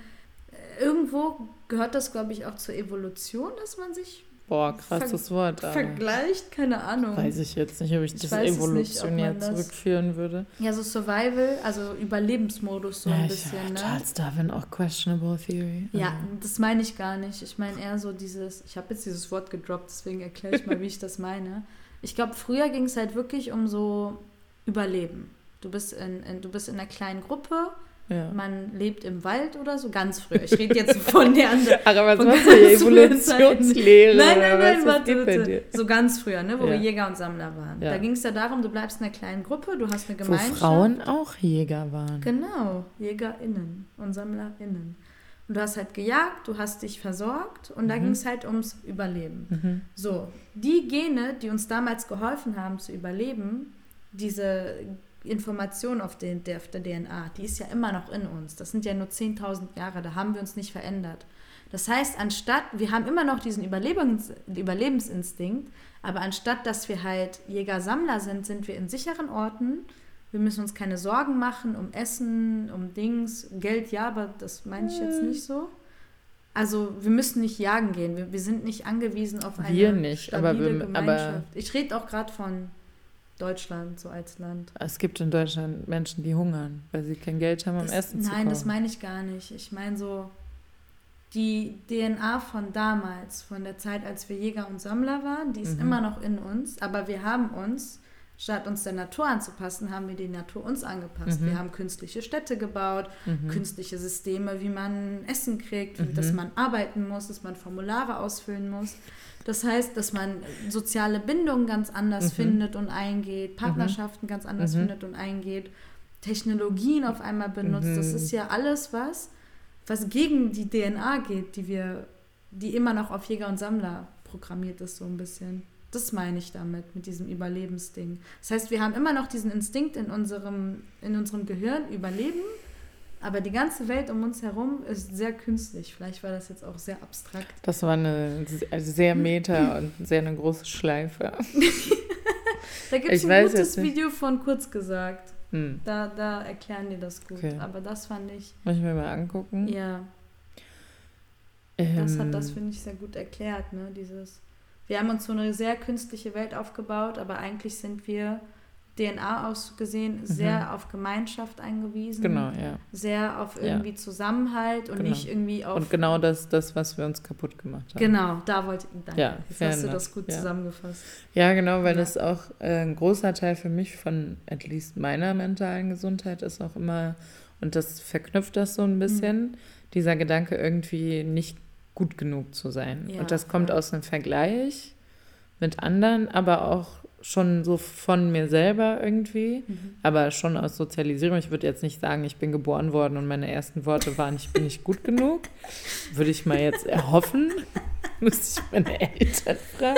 äh, irgendwo gehört das, glaube ich, auch zur Evolution, dass man sich Boah, krasses Wort. Vergleicht, keine Ahnung. Weiß ich jetzt nicht, ob ich, ich das evolutionär nicht, zurückführen würde. Ja, so Survival, also Überlebensmodus so ja, ein bisschen. Ich, ne? Charles Darwin auch questionable theory. Ja, also. das meine ich gar nicht. Ich meine eher so dieses, ich habe jetzt dieses Wort gedroppt, deswegen erkläre ich mal, wie ich das meine. Ich glaube, früher ging es halt wirklich um so Überleben. Du bist in, in, du bist in einer kleinen Gruppe, ja. man lebt im Wald oder so, ganz früher. Ich rede jetzt von der anderen. Aber was machst du hier? Evolutionslehre? Nein, nein, nein, warte, warte. So ganz früher, ne, wo ja. wir Jäger und Sammler waren. Ja. Da ging es ja darum, du bleibst in einer kleinen Gruppe, du hast eine Gemeinschaft. Wo Frauen auch Jäger waren. Genau, JägerInnen und SammlerInnen. Und du hast halt gejagt, du hast dich versorgt und mhm. da ging es halt ums Überleben. Mhm. So, die Gene, die uns damals geholfen haben zu überleben, diese Information auf, den, der, auf der DNA, die ist ja immer noch in uns. Das sind ja nur 10.000 Jahre, da haben wir uns nicht verändert. Das heißt, anstatt, wir haben immer noch diesen Überlebens, Überlebensinstinkt, aber anstatt, dass wir halt Jäger-Sammler sind, sind wir in sicheren Orten. Wir müssen uns keine Sorgen machen um Essen, um Dings. Geld ja, aber das meine ich jetzt nicht so. Also wir müssen nicht jagen gehen. Wir, wir sind nicht angewiesen auf eine Wir nicht, stabile aber wir- Gemeinschaft. aber- ich rede auch gerade von Deutschland so als Land. Es gibt in Deutschland Menschen, die hungern, weil sie kein Geld haben, um Das, Essen zu kaufen. nein, das meine ich gar nicht. Ich meine so die DNA von damals, von der Zeit, als wir Jäger und Sammler waren, die ist Mhm. immer noch in uns, aber wir haben uns, statt uns der Natur anzupassen, haben wir die Natur uns angepasst. Mhm. Wir haben künstliche Städte gebaut, Mhm. künstliche Systeme, wie man Essen kriegt, wie, dass Mhm. man arbeiten muss, dass man Formulare ausfüllen muss. Das heißt, dass man soziale Bindungen ganz anders Mhm. findet und eingeht, Partnerschaften ganz anders Mhm. findet und eingeht, Technologien auf einmal benutzt. Das Mhm. ist ja alles was, was gegen die DNA geht, die wir, die immer noch auf Jäger und Sammler programmiert ist, so ein bisschen. Das meine ich damit, mit diesem Überlebensding. Das heißt, wir haben immer noch diesen Instinkt in unserem, in unserem Gehirn, Überleben, aber die ganze Welt um uns herum ist sehr künstlich. Vielleicht war das jetzt auch sehr abstrakt. Das war eine also sehr meta und sehr eine große Schleife. Da gibt es ein gutes. Video von kurz gesagt. Hm. Da, da erklären die das gut. Okay. Aber das fand ich, Muss ich mir mal angucken. ja, das hat das, Ähm, finde ich, sehr gut erklärt, ne? Dieses, wir haben uns so eine sehr künstliche Welt aufgebaut, aber eigentlich sind wir DNA aus gesehen sehr auf Gemeinschaft eingewiesen. Mhm. Genau, ja. Sehr auf Ja. irgendwie Zusammenhalt und Genau. nicht irgendwie auf. Und genau das, das, was wir uns kaputt gemacht haben. Genau, da wollte ich. Danke. Ja, Jetzt hast du das gut Ja. zusammengefasst. Ja, genau, weil Ja. das auch äh, ein großer Teil für mich von at least meiner mentalen Gesundheit ist auch immer, und das verknüpft das so ein bisschen, dieser Gedanke irgendwie nicht gut genug zu sein. Ja, und das kommt voll. aus einem Vergleich mit anderen, aber auch schon so von mir selber irgendwie, Mhm. aber schon aus Sozialisierung. Ich würde jetzt nicht sagen, ich bin geboren worden und meine ersten Worte waren, ich bin nicht gut genug. Würde ich mal jetzt erhoffen. Müsste ich meine Eltern fragen.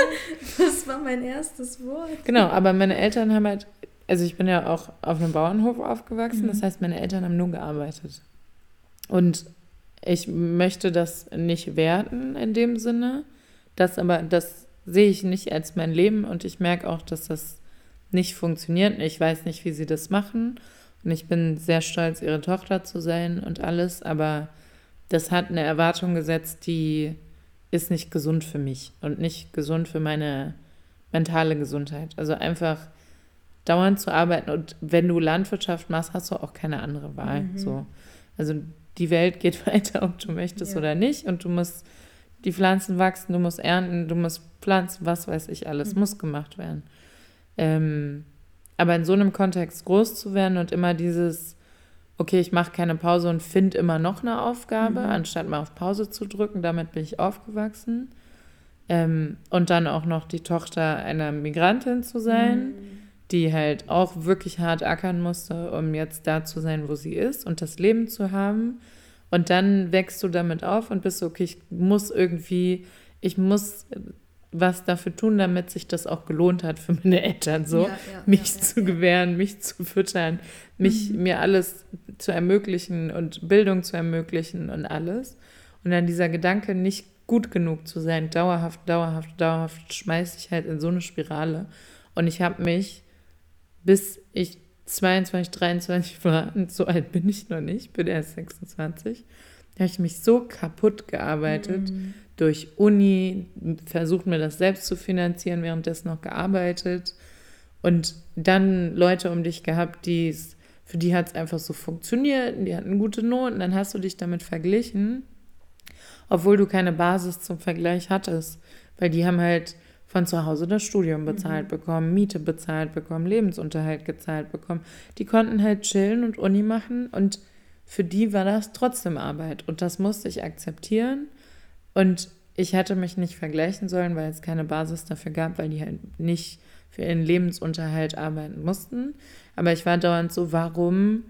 Das war mein erstes Wort. Genau, aber meine Eltern haben halt, also ich bin ja auch auf einem Bauernhof aufgewachsen, das heißt, meine Eltern haben nur gearbeitet. Und ich möchte das nicht werten in dem Sinne, das aber, das sehe ich nicht als mein Leben und ich merke auch, dass das nicht funktioniert. Ich weiß nicht, wie sie das machen und ich bin sehr stolz, ihre Tochter zu sein und alles, aber das hat eine Erwartung gesetzt, die ist nicht gesund für mich und nicht gesund für meine mentale Gesundheit. Also einfach dauernd zu arbeiten und wenn du Landwirtschaft machst, hast du auch keine andere Wahl. Mhm. So. Also die Welt geht weiter, ob du möchtest Ja. oder nicht und du musst die Pflanzen wachsen, du musst ernten, du musst pflanzen, was weiß ich alles, Mhm. muss gemacht werden. Ähm, aber in so einem Kontext groß zu werden und immer dieses, okay, ich mache keine Pause und finde immer noch eine Aufgabe, Mhm. anstatt mal auf Pause zu drücken, damit bin ich aufgewachsen. Ähm, und dann auch noch die Tochter einer Migrantin zu sein, Mhm. Die halt auch wirklich hart ackern musste, um jetzt da zu sein, wo sie ist und das Leben zu haben. Und dann wächst du damit auf und bist so, okay, ich muss irgendwie, ich muss was dafür tun, damit sich das auch gelohnt hat für meine Eltern, so Ja, ja, mich ja, zu gewähren, mich zu füttern, mich Mhm. mir alles zu ermöglichen und Bildung zu ermöglichen und alles. Und dann dieser Gedanke, nicht gut genug zu sein, dauerhaft, dauerhaft, dauerhaft, schmeiß ich halt in so eine Spirale. Und ich habe mich, bis ich 22, 23 war, und so alt bin ich noch nicht, bin erst 26, habe ich mich so kaputt gearbeitet Mhm. durch Uni, versucht mir das selbst zu finanzieren, währenddessen noch gearbeitet. Und dann Leute um dich gehabt, die für die hat es einfach so funktioniert, und die hatten gute Noten, dann hast du dich damit verglichen, obwohl du keine Basis zum Vergleich hattest, weil die haben halt von zu Hause das Studium bezahlt bekommen, Miete bezahlt bekommen, Lebensunterhalt gezahlt bekommen. Die konnten halt chillen und Uni machen und für die war das trotzdem Arbeit und das musste ich akzeptieren und ich hätte mich nicht vergleichen sollen, weil es keine Basis dafür gab, weil die halt nicht für ihren Lebensunterhalt arbeiten mussten. Aber ich war dauernd so, warum,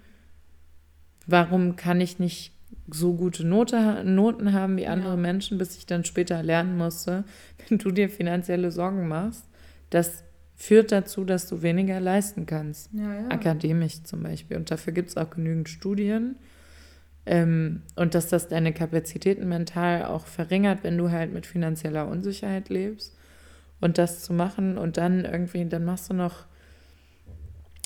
warum kann ich nicht so gute Note, Noten haben wie andere Ja. Menschen, bis ich dann später lernen musste, wenn du dir finanzielle Sorgen machst, das führt dazu, dass du weniger leisten kannst. Ja, ja. Akademisch zum Beispiel. Und dafür gibt es auch genügend Studien. Ähm, und dass das deine Kapazitäten mental auch verringert, wenn du halt mit finanzieller Unsicherheit lebst. Und das zu machen und dann irgendwie, dann machst du noch,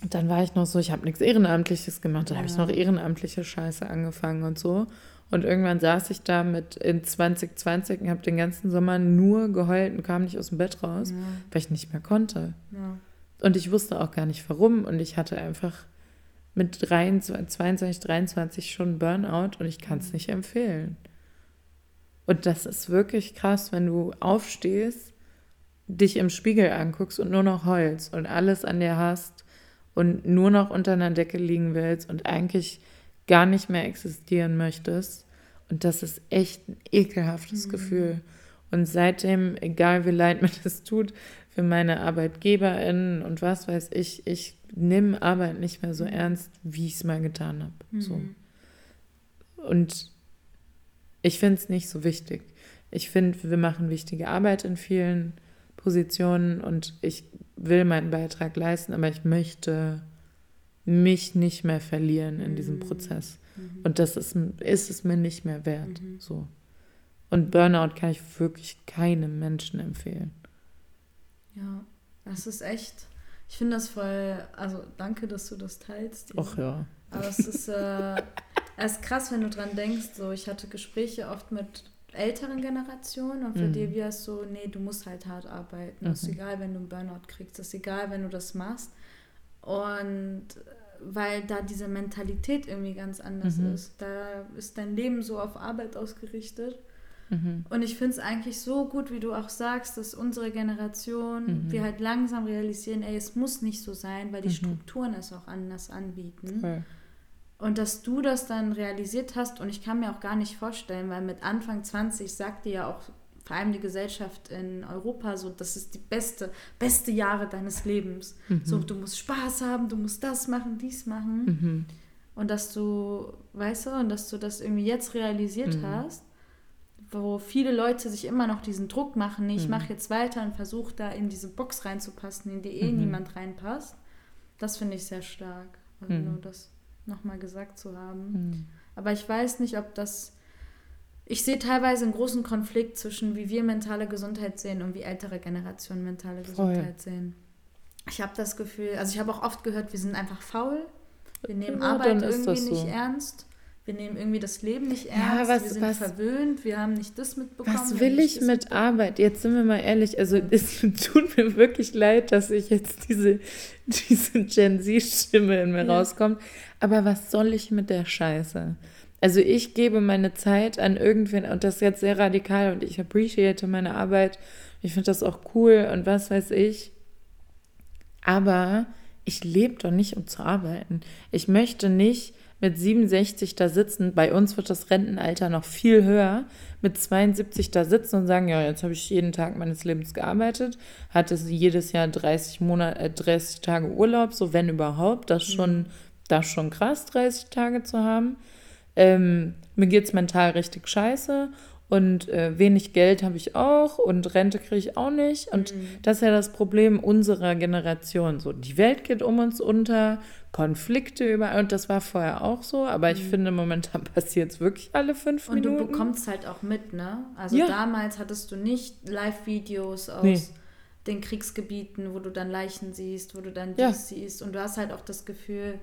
dann war ich noch so, ich habe nichts Ehrenamtliches gemacht, dann ja. habe ich noch ehrenamtliche Scheiße angefangen und so. Und irgendwann saß ich da mit in 2020 und habe den ganzen Sommer nur geheult und kam nicht aus dem Bett raus, ja. weil ich nicht mehr konnte. Ja. Und ich wusste auch gar nicht warum. Und ich hatte einfach mit 23, 22, 23 schon Burnout und ich kann es mhm. nicht empfehlen. Und das ist wirklich krass, wenn du aufstehst, dich im Spiegel anguckst und nur noch heulst und alles an dir hast und nur noch unter einer Decke liegen willst und eigentlich gar nicht mehr existieren möchtest. Und das ist echt ein ekelhaftes mhm. Gefühl. Und seitdem, egal wie leid mir das tut, für meine ArbeitgeberInnen und was weiß ich, ich nehme Arbeit nicht mehr so mhm. ernst, wie ich es mal getan habe. Mhm. So. Und ich finde es nicht so wichtig. Ich finde, wir machen wichtige Arbeit in vielen Positionen und ich will meinen Beitrag leisten, aber ich möchte mich nicht mehr verlieren in diesem mhm. Prozess. Mhm. Und das ist, ist es mir nicht mehr wert. Mhm. So. Und Burnout kann ich wirklich keinem Menschen empfehlen. Ja, das ist echt. Ich finde das voll. Also danke, dass du das teilst. Ach ja. Aber es ist, äh, es ist krass, wenn du dran denkst. So, ich hatte Gespräche oft mit älteren Generationen und für mhm. die wäre es so, nee, du musst halt hart arbeiten. Mhm. ist egal, wenn du einen Burnout kriegst. Es ist egal, wenn du das machst. Und weil da diese Mentalität irgendwie ganz anders mhm. ist. Da ist dein Leben so auf Arbeit ausgerichtet. Mhm. Und ich finde es eigentlich so gut, wie du auch sagst, dass unsere Generation, mhm. wir halt langsam realisieren, ey, es muss nicht so sein, weil die mhm. Strukturen es auch anders anbieten. Cool. Und dass du das dann realisiert hast, und ich kann mir auch gar nicht vorstellen, weil mit Anfang 20 sagt dir ja auch vor allem die Gesellschaft in Europa so, das ist die beste, beste Jahre deines Lebens. Mhm. So, du musst Spaß haben, du musst das machen, dies machen. Mhm. Und dass du, weißt du, und dass du das irgendwie jetzt realisiert mhm. hast, wo viele Leute sich immer noch diesen Druck machen, nee, ich mhm. mache jetzt weiter und versuche da in diese Box reinzupassen, in die eh mhm. niemand reinpasst. Das finde ich sehr stark. Also mhm. nur das nochmal gesagt zu haben. Aber ich weiß nicht, ob das ich sehe teilweise einen großen Konflikt zwischen, wie wir mentale Gesundheit sehen und wie ältere Generationen mentale Gesundheit Voll. sehen. Ich habe das Gefühl, also ich habe auch oft gehört, wir sind einfach faul. Wir nehmen ja, Arbeit irgendwie so. nicht ernst. Wir nehmen irgendwie das Leben nicht ernst. Ja, was, wir sind was, verwöhnt. Wir haben nicht das mitbekommen. Was will ich mit Arbeit? Jetzt sind wir mal ehrlich. Also es tut mir wirklich leid, dass ich jetzt diese, diese Gen Z-Stimme in mir ja. rauskommt. Aber was soll ich mit der Scheiße? Also ich gebe meine Zeit an irgendwen und das ist jetzt sehr radikal und ich appreciate meine Arbeit. Ich finde das auch cool und was weiß ich. Aber ich lebe doch nicht, um zu arbeiten. Ich möchte nicht mit 67 da sitzen. Bei uns wird das Rentenalter noch viel höher. Mit 72 da sitzen und sagen, ja, jetzt habe ich jeden Tag meines Lebens gearbeitet, hatte jedes Jahr 30 Monate, äh, 30 Tage Urlaub, so wenn überhaupt. Das schon, das schon krass, 30 Tage zu haben ähm, mir geht es mental richtig scheiße und äh, wenig Geld habe ich auch und Rente kriege ich auch nicht. Und mhm. das ist ja das Problem unserer Generation. So, die Welt geht um uns unter, Konflikte überall. Und das war vorher auch so, aber ich mhm. finde, momentan passiert es wirklich alle fünf und Minuten. Und du bekommst halt auch mit, ne? Also ja. damals hattest du nicht Live-Videos aus. Nee. Den Kriegsgebieten, wo du dann Leichen siehst, wo du dann dies ja. siehst. Und du hast halt auch das Gefühl,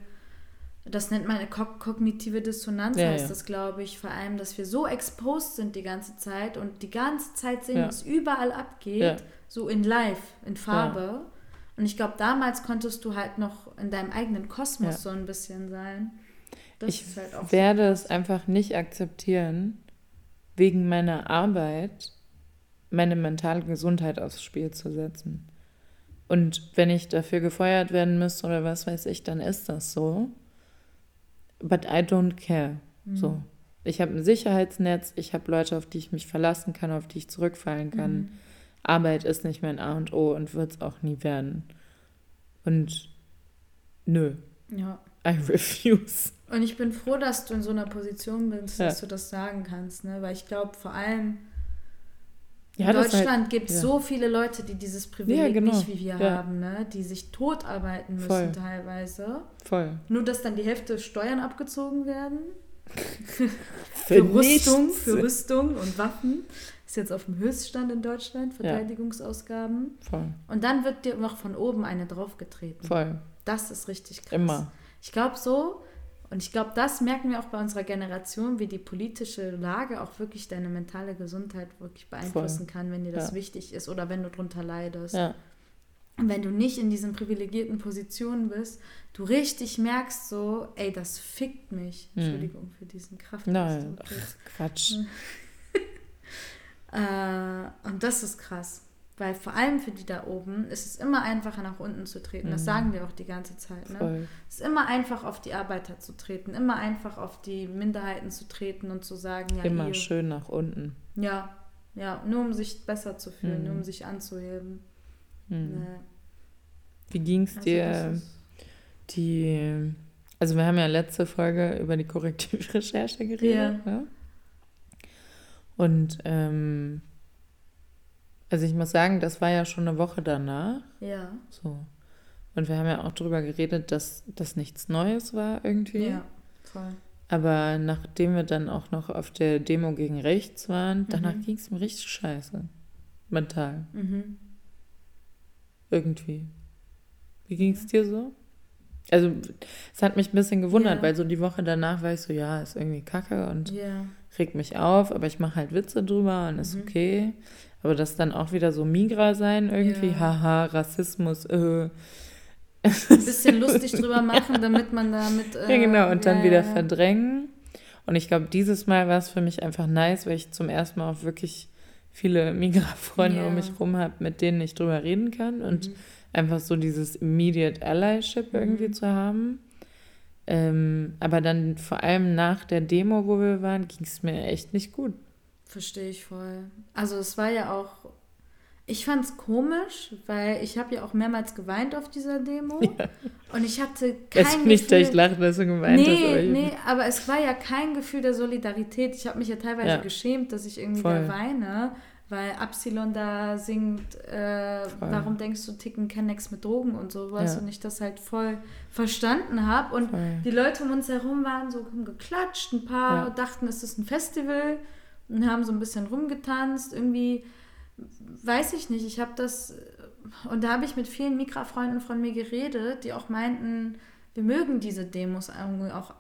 das nennt man eine kognitive Dissonanz, ja, heißt ja. das, glaube ich, vor allem, dass wir so exposed sind die ganze Zeit und die ganze Zeit sehen, ja. was überall abgeht, so in live, in Farbe. Und ich glaube, damals konntest du halt noch in deinem eigenen Kosmos so ein bisschen sein. Das ich halt werde so es einfach nicht akzeptieren, wegen meiner Arbeit meine mentale Gesundheit aufs Spiel zu setzen. Und wenn ich dafür gefeuert werden müsste oder was weiß ich, dann ist das so but I don't care. Mhm. So. Ich habe ein Sicherheitsnetz, ich habe Leute, auf die ich mich verlassen kann, auf die ich zurückfallen kann. Mhm. Arbeit ist nicht mein A und O und wird es auch nie werden. Und nö. Ja. I refuse. Und ich bin froh, dass du in so einer Position bist, ja. dass du das sagen kannst, ne? Weil ich glaube, vor allem ja, in Deutschland halt, gibt es ja. so viele Leute, die dieses Privileg ja, genau. nicht wie wir haben, ne? die sich totarbeiten müssen Voll. teilweise. Voll. Nur, dass dann die Hälfte Steuern abgezogen werden. für, Rüstung, für Rüstung und Waffen. Ist jetzt auf dem Höchststand in Deutschland, Verteidigungsausgaben. Voll. Und dann wird dir noch von oben eine draufgetreten. Voll. Das ist richtig krass. Immer. Ich glaube so, und ich glaube, das merken wir auch bei unserer Generation, wie die politische Lage auch wirklich deine mentale Gesundheit wirklich beeinflussen Voll. kann, wenn dir das ja. wichtig ist oder wenn du drunter leidest. Ja. Und wenn du nicht in diesen privilegierten Positionen bist, du richtig merkst so, ey, das fickt mich. Hm. Entschuldigung für diesen Kraft. Nein, Ach, Quatsch. äh, und das ist krass. Weil vor allem für die da oben ist es immer einfacher, nach unten zu treten. Das mhm. sagen wir auch die ganze Zeit. Ne? Es ist immer einfach, auf die Arbeiter zu treten, immer einfach auf die Minderheiten zu treten und zu sagen, ja. Immer ihr, schön nach unten. Ja, ja, nur um sich besser zu fühlen, mhm. nur um sich anzuheben. Mhm. Ne. Wie ging es also dir? Die, also wir haben ja letzte Folge über die Korrektivrecherche geredet. Ja. Ne? Und ähm, also ich muss sagen, das war ja schon eine Woche danach. Ja. So. Und wir haben ja auch darüber geredet, dass das nichts Neues war irgendwie. Ja, voll. Aber nachdem wir dann auch noch auf der Demo gegen rechts waren, mhm. danach ging es mir richtig scheiße. Mental. Mhm. Irgendwie. Wie ging es dir so? Also, es hat mich ein bisschen gewundert, ja. weil so die Woche danach war ich so, ja, ist irgendwie kacke und ja. regt mich auf, aber ich mache halt Witze drüber und ist mhm. okay. Aber das dann auch wieder so Migra sein irgendwie, ja. haha, Rassismus, äh. Ein bisschen lustig drüber machen, damit man damit. Äh, ja, genau, und dann wieder verdrängen. Und ich glaube, dieses Mal war es für mich einfach nice, weil ich zum ersten Mal auch wirklich viele Migra-Freunde yeah. um mich rum habe, mit denen ich drüber reden kann und mhm. einfach so dieses Immediate Allyship irgendwie mhm. zu haben. Ähm, aber dann vor allem nach der Demo, wo wir waren, ging es mir echt nicht gut. Verstehe ich voll. Also es war ja auch, ich fand es komisch, weil ich habe ja auch mehrmals geweint auf dieser Demo. Ja. Und ich hatte kein es nicht, Gefühl... ich lache, dass du geweint nee, hast. Aber nee, aber es war ja kein Gefühl der Solidarität. Ich habe mich ja teilweise ja. geschämt, dass ich irgendwie voll. da weine, weil Absilon da singt, äh, warum denkst du, Ticken kennen nichts mit Drogen und sowas. Ja. Und ich das halt voll verstanden habe. Und voll. die Leute um uns herum waren so geklatscht, ein paar dachten, es ist ein Festival und haben so ein bisschen rumgetanzt. Irgendwie, weiß ich nicht, ich habe das, und da habe ich mit vielen Mikra-Freunden von mir geredet, die auch meinten, wir mögen diese Demos irgendwie auch.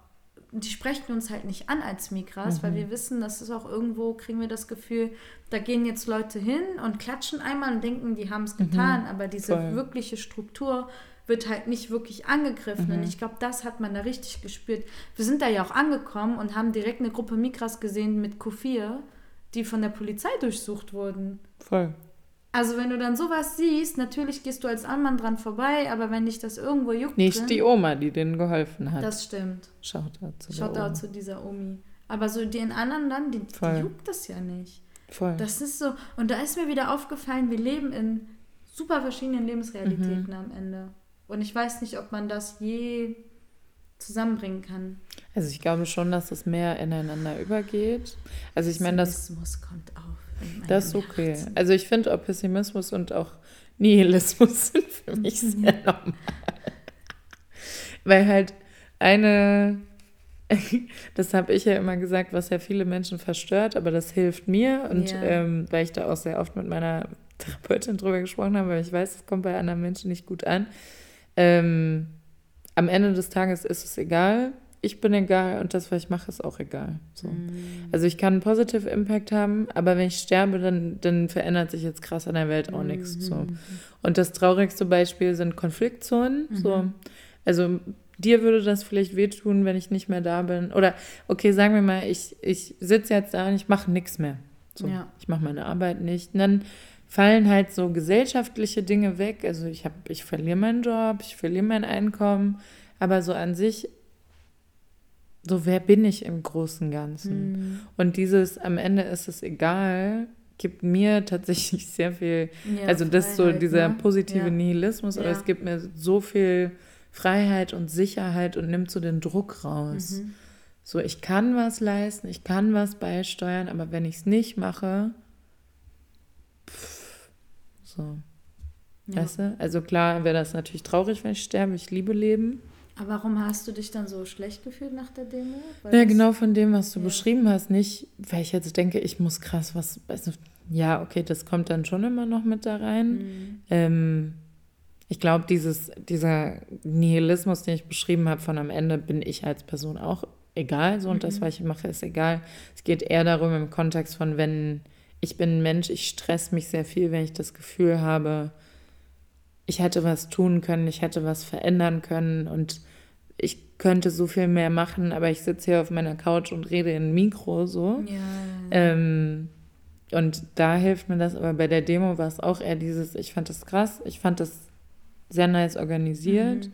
Die sprechen uns halt nicht an als Mikras, mhm. weil wir wissen, dass es auch irgendwo, kriegen wir das Gefühl, da gehen jetzt Leute hin und klatschen einmal und denken, die haben es mhm. getan, mhm. aber diese Voll. wirkliche Struktur wird halt nicht wirklich angegriffen. Mhm. Und ich glaube, das hat man da richtig gespürt. Wir sind da ja auch angekommen und haben direkt eine Gruppe Mikras gesehen mit Q4, die von der Polizei durchsucht wurden. Voll. Also wenn du dann sowas siehst, natürlich gehst du als Anmann dran vorbei, aber wenn dich das irgendwo juckt. Nicht drin, die Oma, die denen geholfen hat. Das stimmt. Shoutout zu, Shoutout zu dieser Omi. Aber so den anderen dann, die, die juckt das ja nicht. Voll. Das ist so. Und da ist mir wieder aufgefallen, wir leben in super verschiedenen Lebensrealitäten mhm. am Ende. Und ich weiß nicht, ob man das je zusammenbringen kann. Also ich glaube schon, dass es mehr ineinander übergeht. Also ich meine, das Pessimismus kommt auf. Das ist okay. Herzen. Also ich finde auch Pessimismus und auch Nihilismus sind für mich sehr ja. normal. Weil halt eine, das habe ich ja immer gesagt, was ja viele Menschen verstört, aber das hilft mir und ja. ähm, weil ich da auch sehr oft mit meiner Therapeutin drüber gesprochen habe, weil ich weiß, es kommt bei anderen Menschen nicht gut an ähm, am Ende des Tages ist es egal. Ich bin egal und das, was ich mache, ist auch egal. So. Mm. Also ich kann einen Positive Impact haben, aber wenn ich sterbe, dann, dann verändert sich jetzt krass an der Welt auch nichts. So. Mhm. Und das traurigste Beispiel sind Konfliktzonen. Mm So. Also dir würde das vielleicht wehtun, wenn ich nicht mehr da bin. Oder okay, sagen wir mal, ich, ich sitze jetzt da und ich mache nichts mehr. So. Ja. Ich mache meine Arbeit nicht. Und dann fallen halt so gesellschaftliche Dinge weg. Also ich habe, ich verliere meinen Job, ich verliere mein Einkommen, aber so an sich, so wer bin ich im Großen und Ganzen? Mhm. Und dieses am Ende ist es egal, gibt mir tatsächlich sehr viel, ja, also das ist so dieser ne? positive ja. Nihilismus, aber ja. es gibt mir so viel Freiheit und Sicherheit und nimmt so den Druck raus. Mhm. So, ich kann was leisten, ich kann was beisteuern, aber wenn ich es nicht mache, pff, so. Ja. Weißt du? Also klar wäre das natürlich traurig, wenn ich sterbe. Ich liebe Leben. Aber warum hast du dich dann so schlecht gefühlt nach der Demo? Weil ja, genau von dem, was du ja. beschrieben hast. Nicht, weil ich jetzt denke, ich muss krass was. Also, ja, okay, das kommt dann schon immer noch mit da rein. Mhm. Ähm, ich glaube, dieser Nihilismus, den ich beschrieben habe, von am Ende bin ich als Person auch egal. So, und mhm. das, was ich mache, ist egal. Es geht eher darum, im Kontext von, wenn ich bin ein Mensch, ich stress mich sehr viel, wenn ich das Gefühl habe, ich hätte was tun können, ich hätte was verändern können und ich könnte so viel mehr machen, aber ich sitze hier auf meiner Couch und rede in Mikro so. Ja. Ähm, und da hilft mir das, aber bei der Demo war es auch eher dieses, ich fand das krass, ich fand das sehr nice organisiert. Mhm.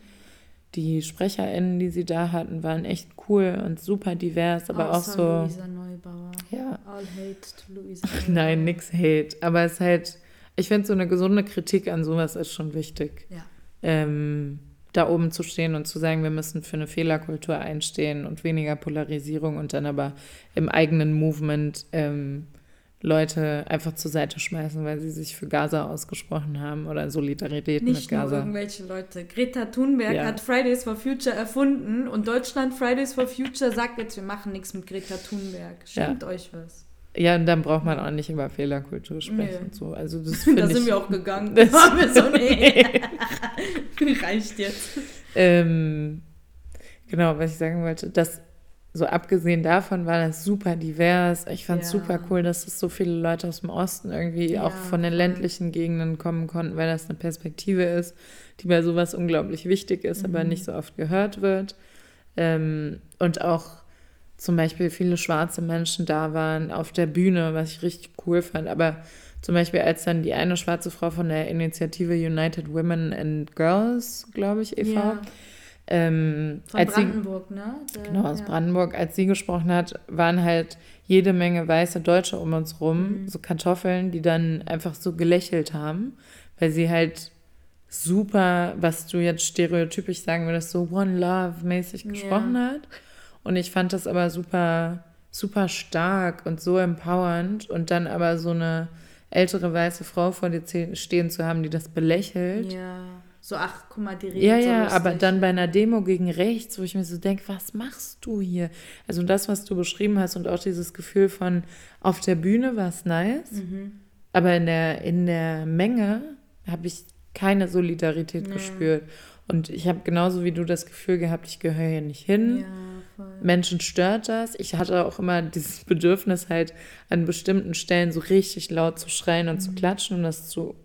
Die SprecherInnen, die sie da hatten, waren echt cool und super divers, aber Außer auch so. Luisa Neubauer. Ja. All hate to Luisa Neubauer. Nein, nix Hate. Aber es ist halt, ich finde, so eine gesunde Kritik an sowas ist schon wichtig. Ja. Ähm, da oben zu stehen und zu sagen, wir müssen für eine Fehlerkultur einstehen und weniger Polarisierung und dann aber im eigenen Movement ähm, Leute einfach zur Seite schmeißen, weil sie sich für Gaza ausgesprochen haben oder Solidarität Nicht mit Gaza. Nicht nur irgendwelche Leute. Greta Thunberg ja. hat Fridays for Future erfunden und Deutschland Fridays for Future sagt jetzt, wir machen nichts mit Greta Thunberg. Schämt ja. euch was. Ja, und dann braucht man auch nicht über Fehlerkultur sprechen. Nee. So. Also das da sind wir auch gegangen. Das waren wir so, nee. Reicht jetzt. Ähm, genau, was ich sagen wollte, dass so abgesehen davon war das super divers. Ich fand es ja. super cool, dass es so viele Leute aus dem Osten irgendwie ja, auch von den ländlichen Gegenden kommen konnten, weil das eine Perspektive ist, die bei sowas unglaublich wichtig ist, mhm. aber nicht so oft gehört wird. Ähm, und auch zum Beispiel viele schwarze Menschen da waren auf der Bühne, was ich richtig cool fand. Aber zum Beispiel, als dann die eine schwarze Frau von der Initiative United Women and Girls, glaube ich, e.V., ja ähm, Von Brandenburg, sie, ne? Der, genau, aus ja. Brandenburg. Als sie gesprochen hat, waren halt jede Menge weiße Deutsche um uns rum, mhm. so Kartoffeln, die dann einfach so gelächelt haben, weil sie halt super, was du jetzt stereotypisch sagen würdest, so One Love mäßig gesprochen ja. hat. Und ich fand das aber super, super stark und so empowernd und dann aber so eine ältere weiße Frau vor dir stehen zu haben, die das belächelt. Ja so, ach, guck mal, die reden Ja, ja, so aber dann bei einer Demo gegen rechts, wo ich mir so denke, was machst du hier? Also das, was du beschrieben hast und auch dieses Gefühl von, auf der Bühne war es nice, mhm. aber in der, in der Menge habe ich keine Solidarität nee. gespürt. Und ich habe genauso wie du das Gefühl gehabt, ich gehöre hier nicht hin. Ja, Menschen stört das. Ich hatte auch immer dieses Bedürfnis, halt an bestimmten Stellen so richtig laut zu schreien und mhm. zu klatschen und das zu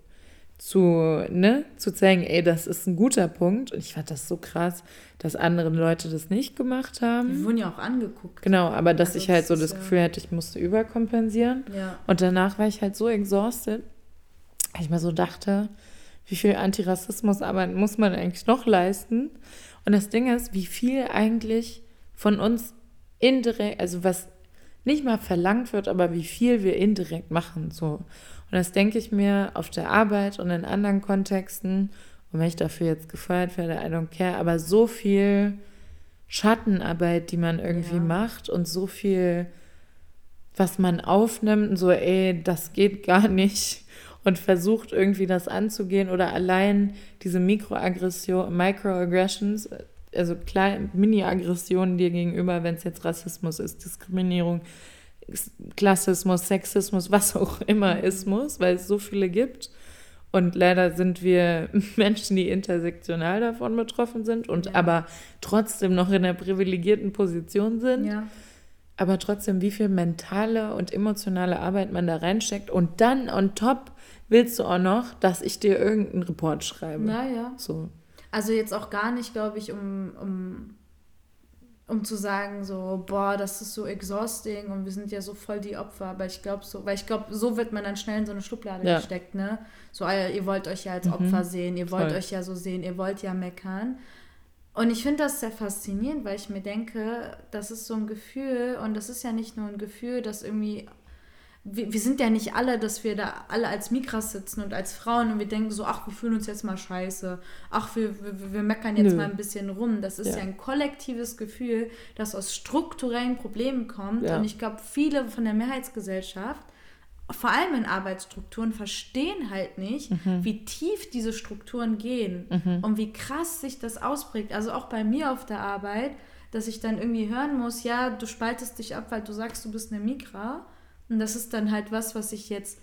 zu, ne, zu zeigen, ey, das ist ein guter Punkt. Und ich fand das so krass, dass andere Leute das nicht gemacht haben. Die wurden ja auch angeguckt. Genau, aber dass also ich halt so das ja Gefühl hatte, ich musste überkompensieren. Ja. Und danach war ich halt so exhausted, weil ich mir so dachte, wie viel Antirassismusarbeit muss man eigentlich noch leisten? Und das Ding ist, wie viel eigentlich von uns indirekt, also was nicht mal verlangt wird, aber wie viel wir indirekt machen. So. Und das denke ich mir auf der Arbeit und in anderen Kontexten. Und wenn ich dafür jetzt gefeuert werde, I don't care. Aber so viel Schattenarbeit, die man irgendwie ja. macht und so viel, was man aufnimmt und so, ey, das geht gar nicht. Und versucht irgendwie das anzugehen oder allein diese Mikroaggression, Microaggressions, also kleine Mini-Aggressionen dir gegenüber, wenn es jetzt Rassismus ist, Diskriminierung, Klassismus, Sexismus, was auch immer Ismus, weil es so viele gibt. Und leider sind wir Menschen, die intersektional davon betroffen sind und ja. aber trotzdem noch in einer privilegierten Position sind. Ja. Aber trotzdem, wie viel mentale und emotionale Arbeit man da reinsteckt. Und dann on top willst du auch noch, dass ich dir irgendeinen Report schreibe. Ja, ja. So. Also jetzt auch gar nicht, glaube ich, um, um um zu sagen, so, boah, das ist so exhausting und wir sind ja so voll die Opfer. Aber ich glaube so, weil ich glaube, so wird man dann schnell in so eine Schublade ja. gesteckt, ne? So, ah ihr wollt euch ja als mhm. Opfer sehen, ihr wollt voll. euch ja so sehen, ihr wollt ja meckern. Und ich finde das sehr faszinierend, weil ich mir denke, das ist so ein Gefühl und das ist ja nicht nur ein Gefühl, das irgendwie wir, wir, sind ja nicht alle, dass wir da alle als Mikras sitzen und als Frauen und wir denken so, ach, wir fühlen uns jetzt mal scheiße, ach, wir, wir, wir meckern jetzt Nö. mal ein bisschen rum. Das ist ja. ja. ein kollektives Gefühl, das aus strukturellen Problemen kommt. Ja. Und ich glaube, viele von der Mehrheitsgesellschaft vor allem in Arbeitsstrukturen, verstehen halt nicht, mhm. wie tief diese Strukturen gehen mhm. und wie krass sich das ausprägt. Also auch bei mir auf der Arbeit, dass ich dann irgendwie hören muss, ja, du spaltest dich ab, weil du sagst, du bist eine Migra. Und das ist dann halt was, was ich jetzt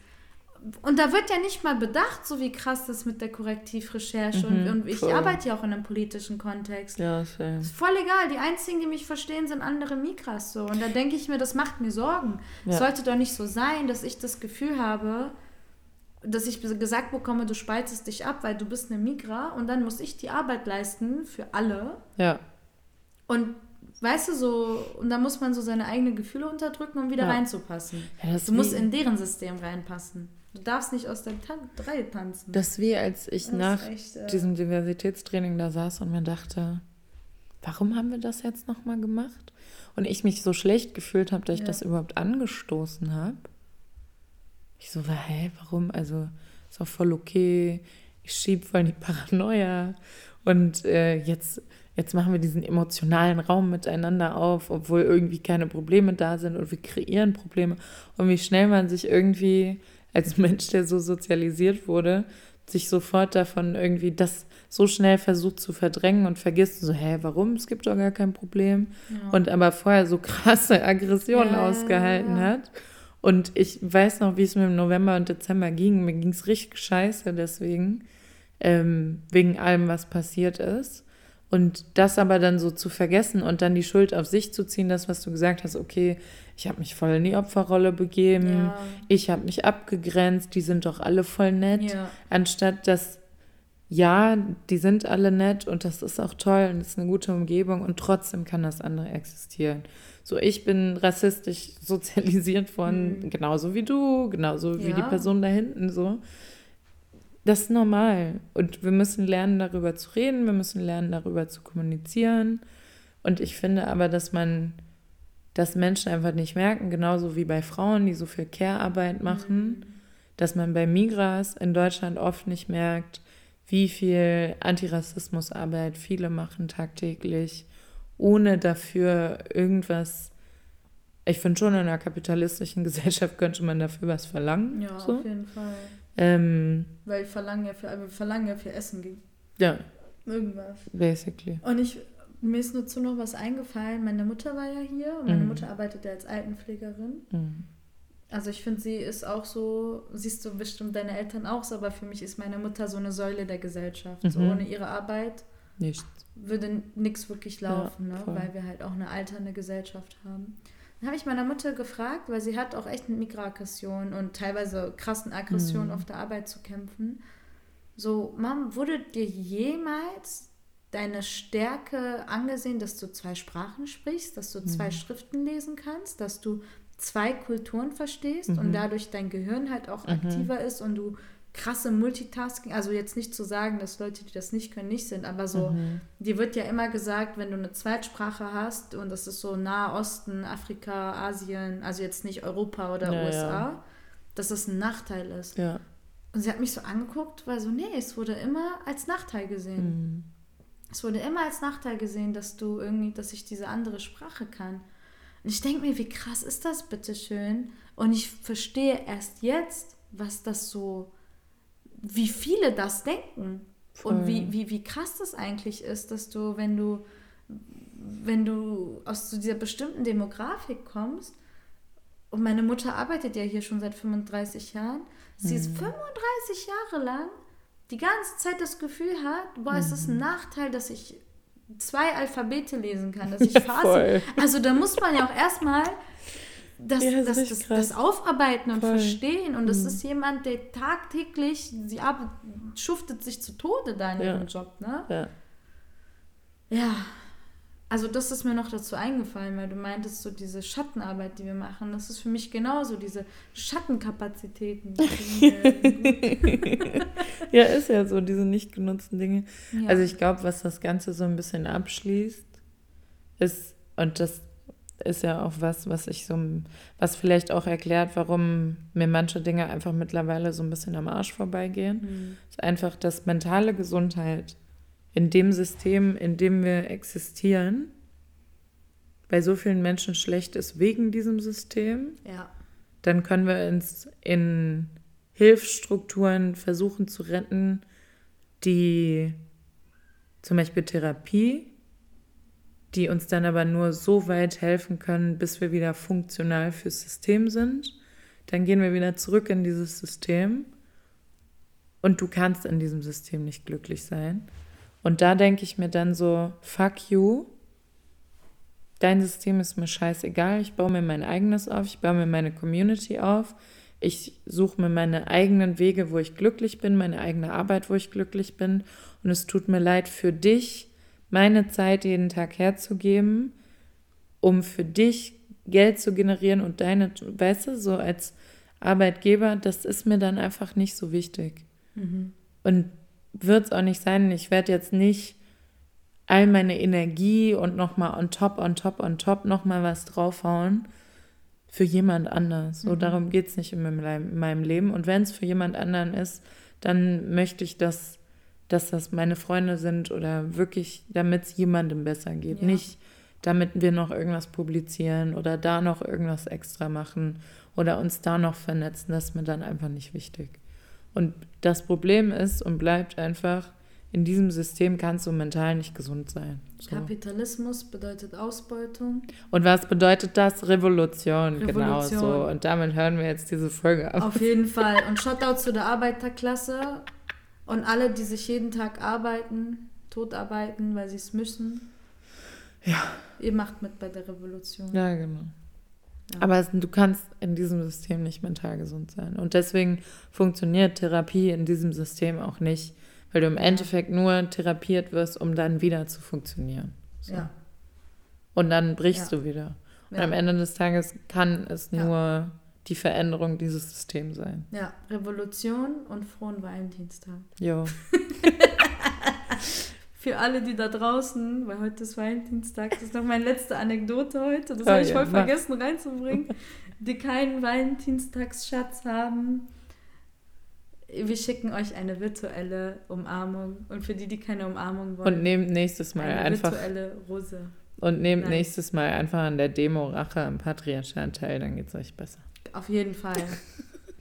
und da wird ja nicht mal bedacht, so wie krass das mit der Korrektivrecherche mhm, und, und, ich voll. arbeite ja auch in einem politischen Kontext. Ja, same. Ist voll egal. Die einzigen, die mich verstehen, sind andere Migras so. Und da denke ich mir, das macht mir Sorgen. Es ja. sollte doch nicht so sein, dass ich das Gefühl habe, dass ich gesagt bekomme, du spaltest dich ab, weil du bist eine Migra und dann muss ich die Arbeit leisten für alle. Ja. Und weißt du, so, und da muss man so seine eigenen Gefühle unterdrücken, um wieder ja. reinzupassen. Ja, du musst in deren System reinpassen. Du darfst nicht aus der Tan Reihe tanzen. Das ist wie als ich das nach echt, äh... diesem Diversitätstraining da saß und mir dachte, warum haben wir das jetzt nochmal gemacht? Und ich mich so schlecht gefühlt habe, dass ich ja. das überhaupt angestoßen habe. Ich so hä, warum? Also ist auch voll okay. Ich schieb voll die Paranoia. Und äh, jetzt, jetzt machen wir diesen emotionalen Raum miteinander auf, obwohl irgendwie keine Probleme da sind und wir kreieren Probleme. Und wie schnell man sich irgendwie als Mensch, der so sozialisiert wurde, sich sofort davon irgendwie das so schnell versucht zu verdrängen und vergisst so, hä, warum? Es gibt doch gar kein Problem. Ja. Und aber vorher so krasse Aggressionen ja, ausgehalten hat. Und ich weiß noch, wie es mir im November und Dezember ging. Mir ging es richtig scheiße deswegen, ähm, wegen allem, was passiert ist. Und das aber dann so zu vergessen und dann die Schuld auf sich zu ziehen, das, was du gesagt hast, okay, ich habe mich voll in die Opferrolle begeben, ja. ich habe mich abgegrenzt, die sind doch alle voll nett, ja. anstatt dass, ja, die sind alle nett und das ist auch toll und das ist eine gute Umgebung und trotzdem kann das andere existieren. So, ich bin rassistisch sozialisiert worden, mhm. genauso wie du, genauso ja. wie die Person da hinten, so das ist normal. Und wir müssen lernen, darüber zu reden, wir müssen lernen, darüber zu kommunizieren. Und ich finde aber, dass man, dass Menschen einfach nicht merken, genauso wie bei Frauen, die so viel Care-Arbeit machen, mhm. dass man bei Migras in Deutschland oft nicht merkt, wie viel Antirassismusarbeit viele machen tagtäglich, ohne dafür irgendwas. Ich finde schon, in einer kapitalistischen Gesellschaft könnte man dafür was verlangen. Ja, so. auf jeden Fall. Ähm, Weil wir verlangen ja für, wir verlangen ja für Essen. Ja. Irgendwas. Basically. Und ich, mir ist nur zu noch was eingefallen. Meine Mutter war ja hier und meine mm. Mutter arbeitet ja als Altenpflegerin. Mm. Also ich finde, sie ist auch so, siehst du bestimmt deine Eltern auch so, aber für mich ist meine Mutter so eine Säule der Gesellschaft. Mhm. So ohne ihre Arbeit nichts. würde nichts wirklich laufen, ja, ne? weil wir halt auch eine alternde Gesellschaft haben. Dann habe ich meiner Mutter gefragt, weil sie hat auch echt mit Mikroaggressionen und teilweise krassen Aggressionen mhm. auf der Arbeit zu kämpfen. So, Mom, wurde dir jemals deine Stärke angesehen, dass du zwei Sprachen sprichst, dass du mhm. zwei Schriften lesen kannst, dass du zwei Kulturen verstehst mhm. und dadurch dein Gehirn halt auch mhm. aktiver ist und du krasse Multitasking, also jetzt nicht zu sagen, dass Leute, die das nicht können, nicht sind, aber so, mhm. dir wird ja immer gesagt, wenn du eine Zweitsprache hast und das ist so Nahe Osten, Afrika, Asien, also jetzt nicht Europa oder ja, USA, ja. dass das ein Nachteil ist. Ja. Und sie hat mich so angeguckt, weil so, nee, es wurde immer als Nachteil gesehen. Mhm. Es wurde immer als Nachteil gesehen, dass du irgendwie, dass ich diese andere Sprache kann. Und ich denke mir, wie krass ist das bitte schön? Und ich verstehe erst jetzt, was das so wie viele das denken. Voll. Und wie, wie, wie krass das eigentlich ist, dass du, wenn du, wenn du aus dieser bestimmten Demografik kommst, und meine Mutter arbeitet ja hier schon seit 35 Jahren, sie mhm. ist 35 Jahre lang die ganze Zeit das Gefühl hat, boah, mhm. es ist ein mhm. Nachteil, dass ich zwei Alphabete lesen kann, dass ich Phase. Also da muss man ja auch erstmal das, ja, das, das, das, Aufarbeiten und Voll. Verstehen. Und das mhm. ist jemand, der tagtäglich, sie schuftet sich zu Tode da in ja. ihrem Job, ne? Ja. Ja. Also das ist mir noch dazu eingefallen, weil du meintest, so diese Schattenarbeit, die wir machen, das ist für mich genauso, diese Schattenkapazitäten. ja, ist ja so, diese nicht genutzten Dinge. Ja. Also ich glaube, was das Ganze so ein bisschen abschließt, ist, und das ist ja auch was, was ich so, was vielleicht auch erklärt, warum mir manche Dinge einfach mittlerweile so ein bisschen am Arsch vorbeigehen. Mhm. Ist einfach, dass mentale Gesundheit in dem System, in dem wir existieren, bei so vielen Menschen schlecht ist wegen diesem System. Ja. dann können wir uns in Hilfsstrukturen versuchen zu retten, die zum Beispiel Therapie, die uns dann aber nur so weit helfen können, bis wir wieder funktional fürs System sind. Dann gehen wir wieder zurück in dieses System und du kannst in diesem System nicht glücklich sein. Und da denke ich mir dann so, fuck you, dein System ist mir scheißegal, ich baue mir mein eigenes auf, ich baue mir meine Community auf, ich suche mir meine eigenen Wege, wo ich glücklich bin, meine eigene Arbeit, wo ich glücklich bin. Und es tut mir leid für dich, meine Zeit jeden Tag herzugeben, um für dich Geld zu generieren und deine, weißt du, so als Arbeitgeber, das ist mir dann einfach nicht so wichtig. Mhm. Und wird es auch nicht sein. Ich werde jetzt nicht all meine Energie und nochmal on top, on top, on top nochmal was draufhauen für jemand anders. So, mhm. darum geht es nicht in meinem, in meinem Leben. Und wenn es für jemand anderen ist, dann möchte ich, dass, dass das meine Freunde sind oder wirklich, damit es jemandem besser geht. Ja. Nicht, damit wir noch irgendwas publizieren oder da noch irgendwas extra machen oder uns da noch vernetzen. Das ist mir dann einfach nicht wichtig. Und das Problem ist und bleibt einfach, in diesem System kannst du mental nicht gesund sein. So. Kapitalismus bedeutet Ausbeutung. Und was bedeutet das? Revolution, Revolution. genau so. Und damit hören wir jetzt diese Folge auf. Auf jeden Fall. Und Shoutout zu der Arbeiterklasse und alle, die sich jeden Tag arbeiten, totarbeiten, weil sie es müssen. Ja. Ihr macht mit bei der Revolution. Ja, genau. Aber du kannst in diesem System nicht mental gesund sein. Und deswegen funktioniert Therapie in diesem System auch nicht, weil du im Endeffekt nur therapiert wirst, um dann wieder zu funktionieren. So. Ja. Und dann brichst ja. du wieder. Und ja. am Ende des Tages kann es nur die Veränderung dieses Systems sein. Ja, Revolution und frohen Valentinstag. Jo. für alle, die da draußen, weil heute ist Valentinstag, das ist noch meine letzte Anekdote heute, das oh, habe ich voll ja, vergessen reinzubringen, die keinen Valentinstagsschatz haben. Wir schicken euch eine virtuelle Umarmung und für die, die keine Umarmung wollen. Und nehmt nächstes Mal eine einfach. virtuelle Rose. Und nehmt Nein. nächstes Mal einfach an der Demo Rache am Patriarchat teil, dann geht es euch besser. Auf jeden Fall.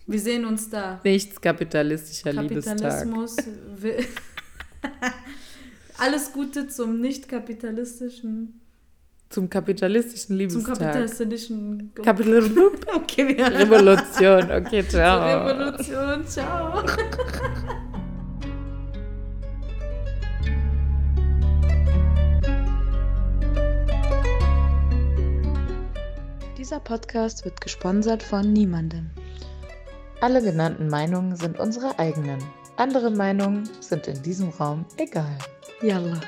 Wir sehen uns da. Nichts kapitalistischer Kapitalismus Liebestag. Alles Gute zum nicht kapitalistischen. Zum kapitalistischen Liebestag. Zum kapitalistischen. Kapital okay, wir Revolution. Okay, ciao. Zur Revolution. Ciao. Dieser Podcast wird gesponsert von niemandem. Alle genannten Meinungen sind unsere eigenen. Andere Meinungen sind in diesem Raum egal. Yalla.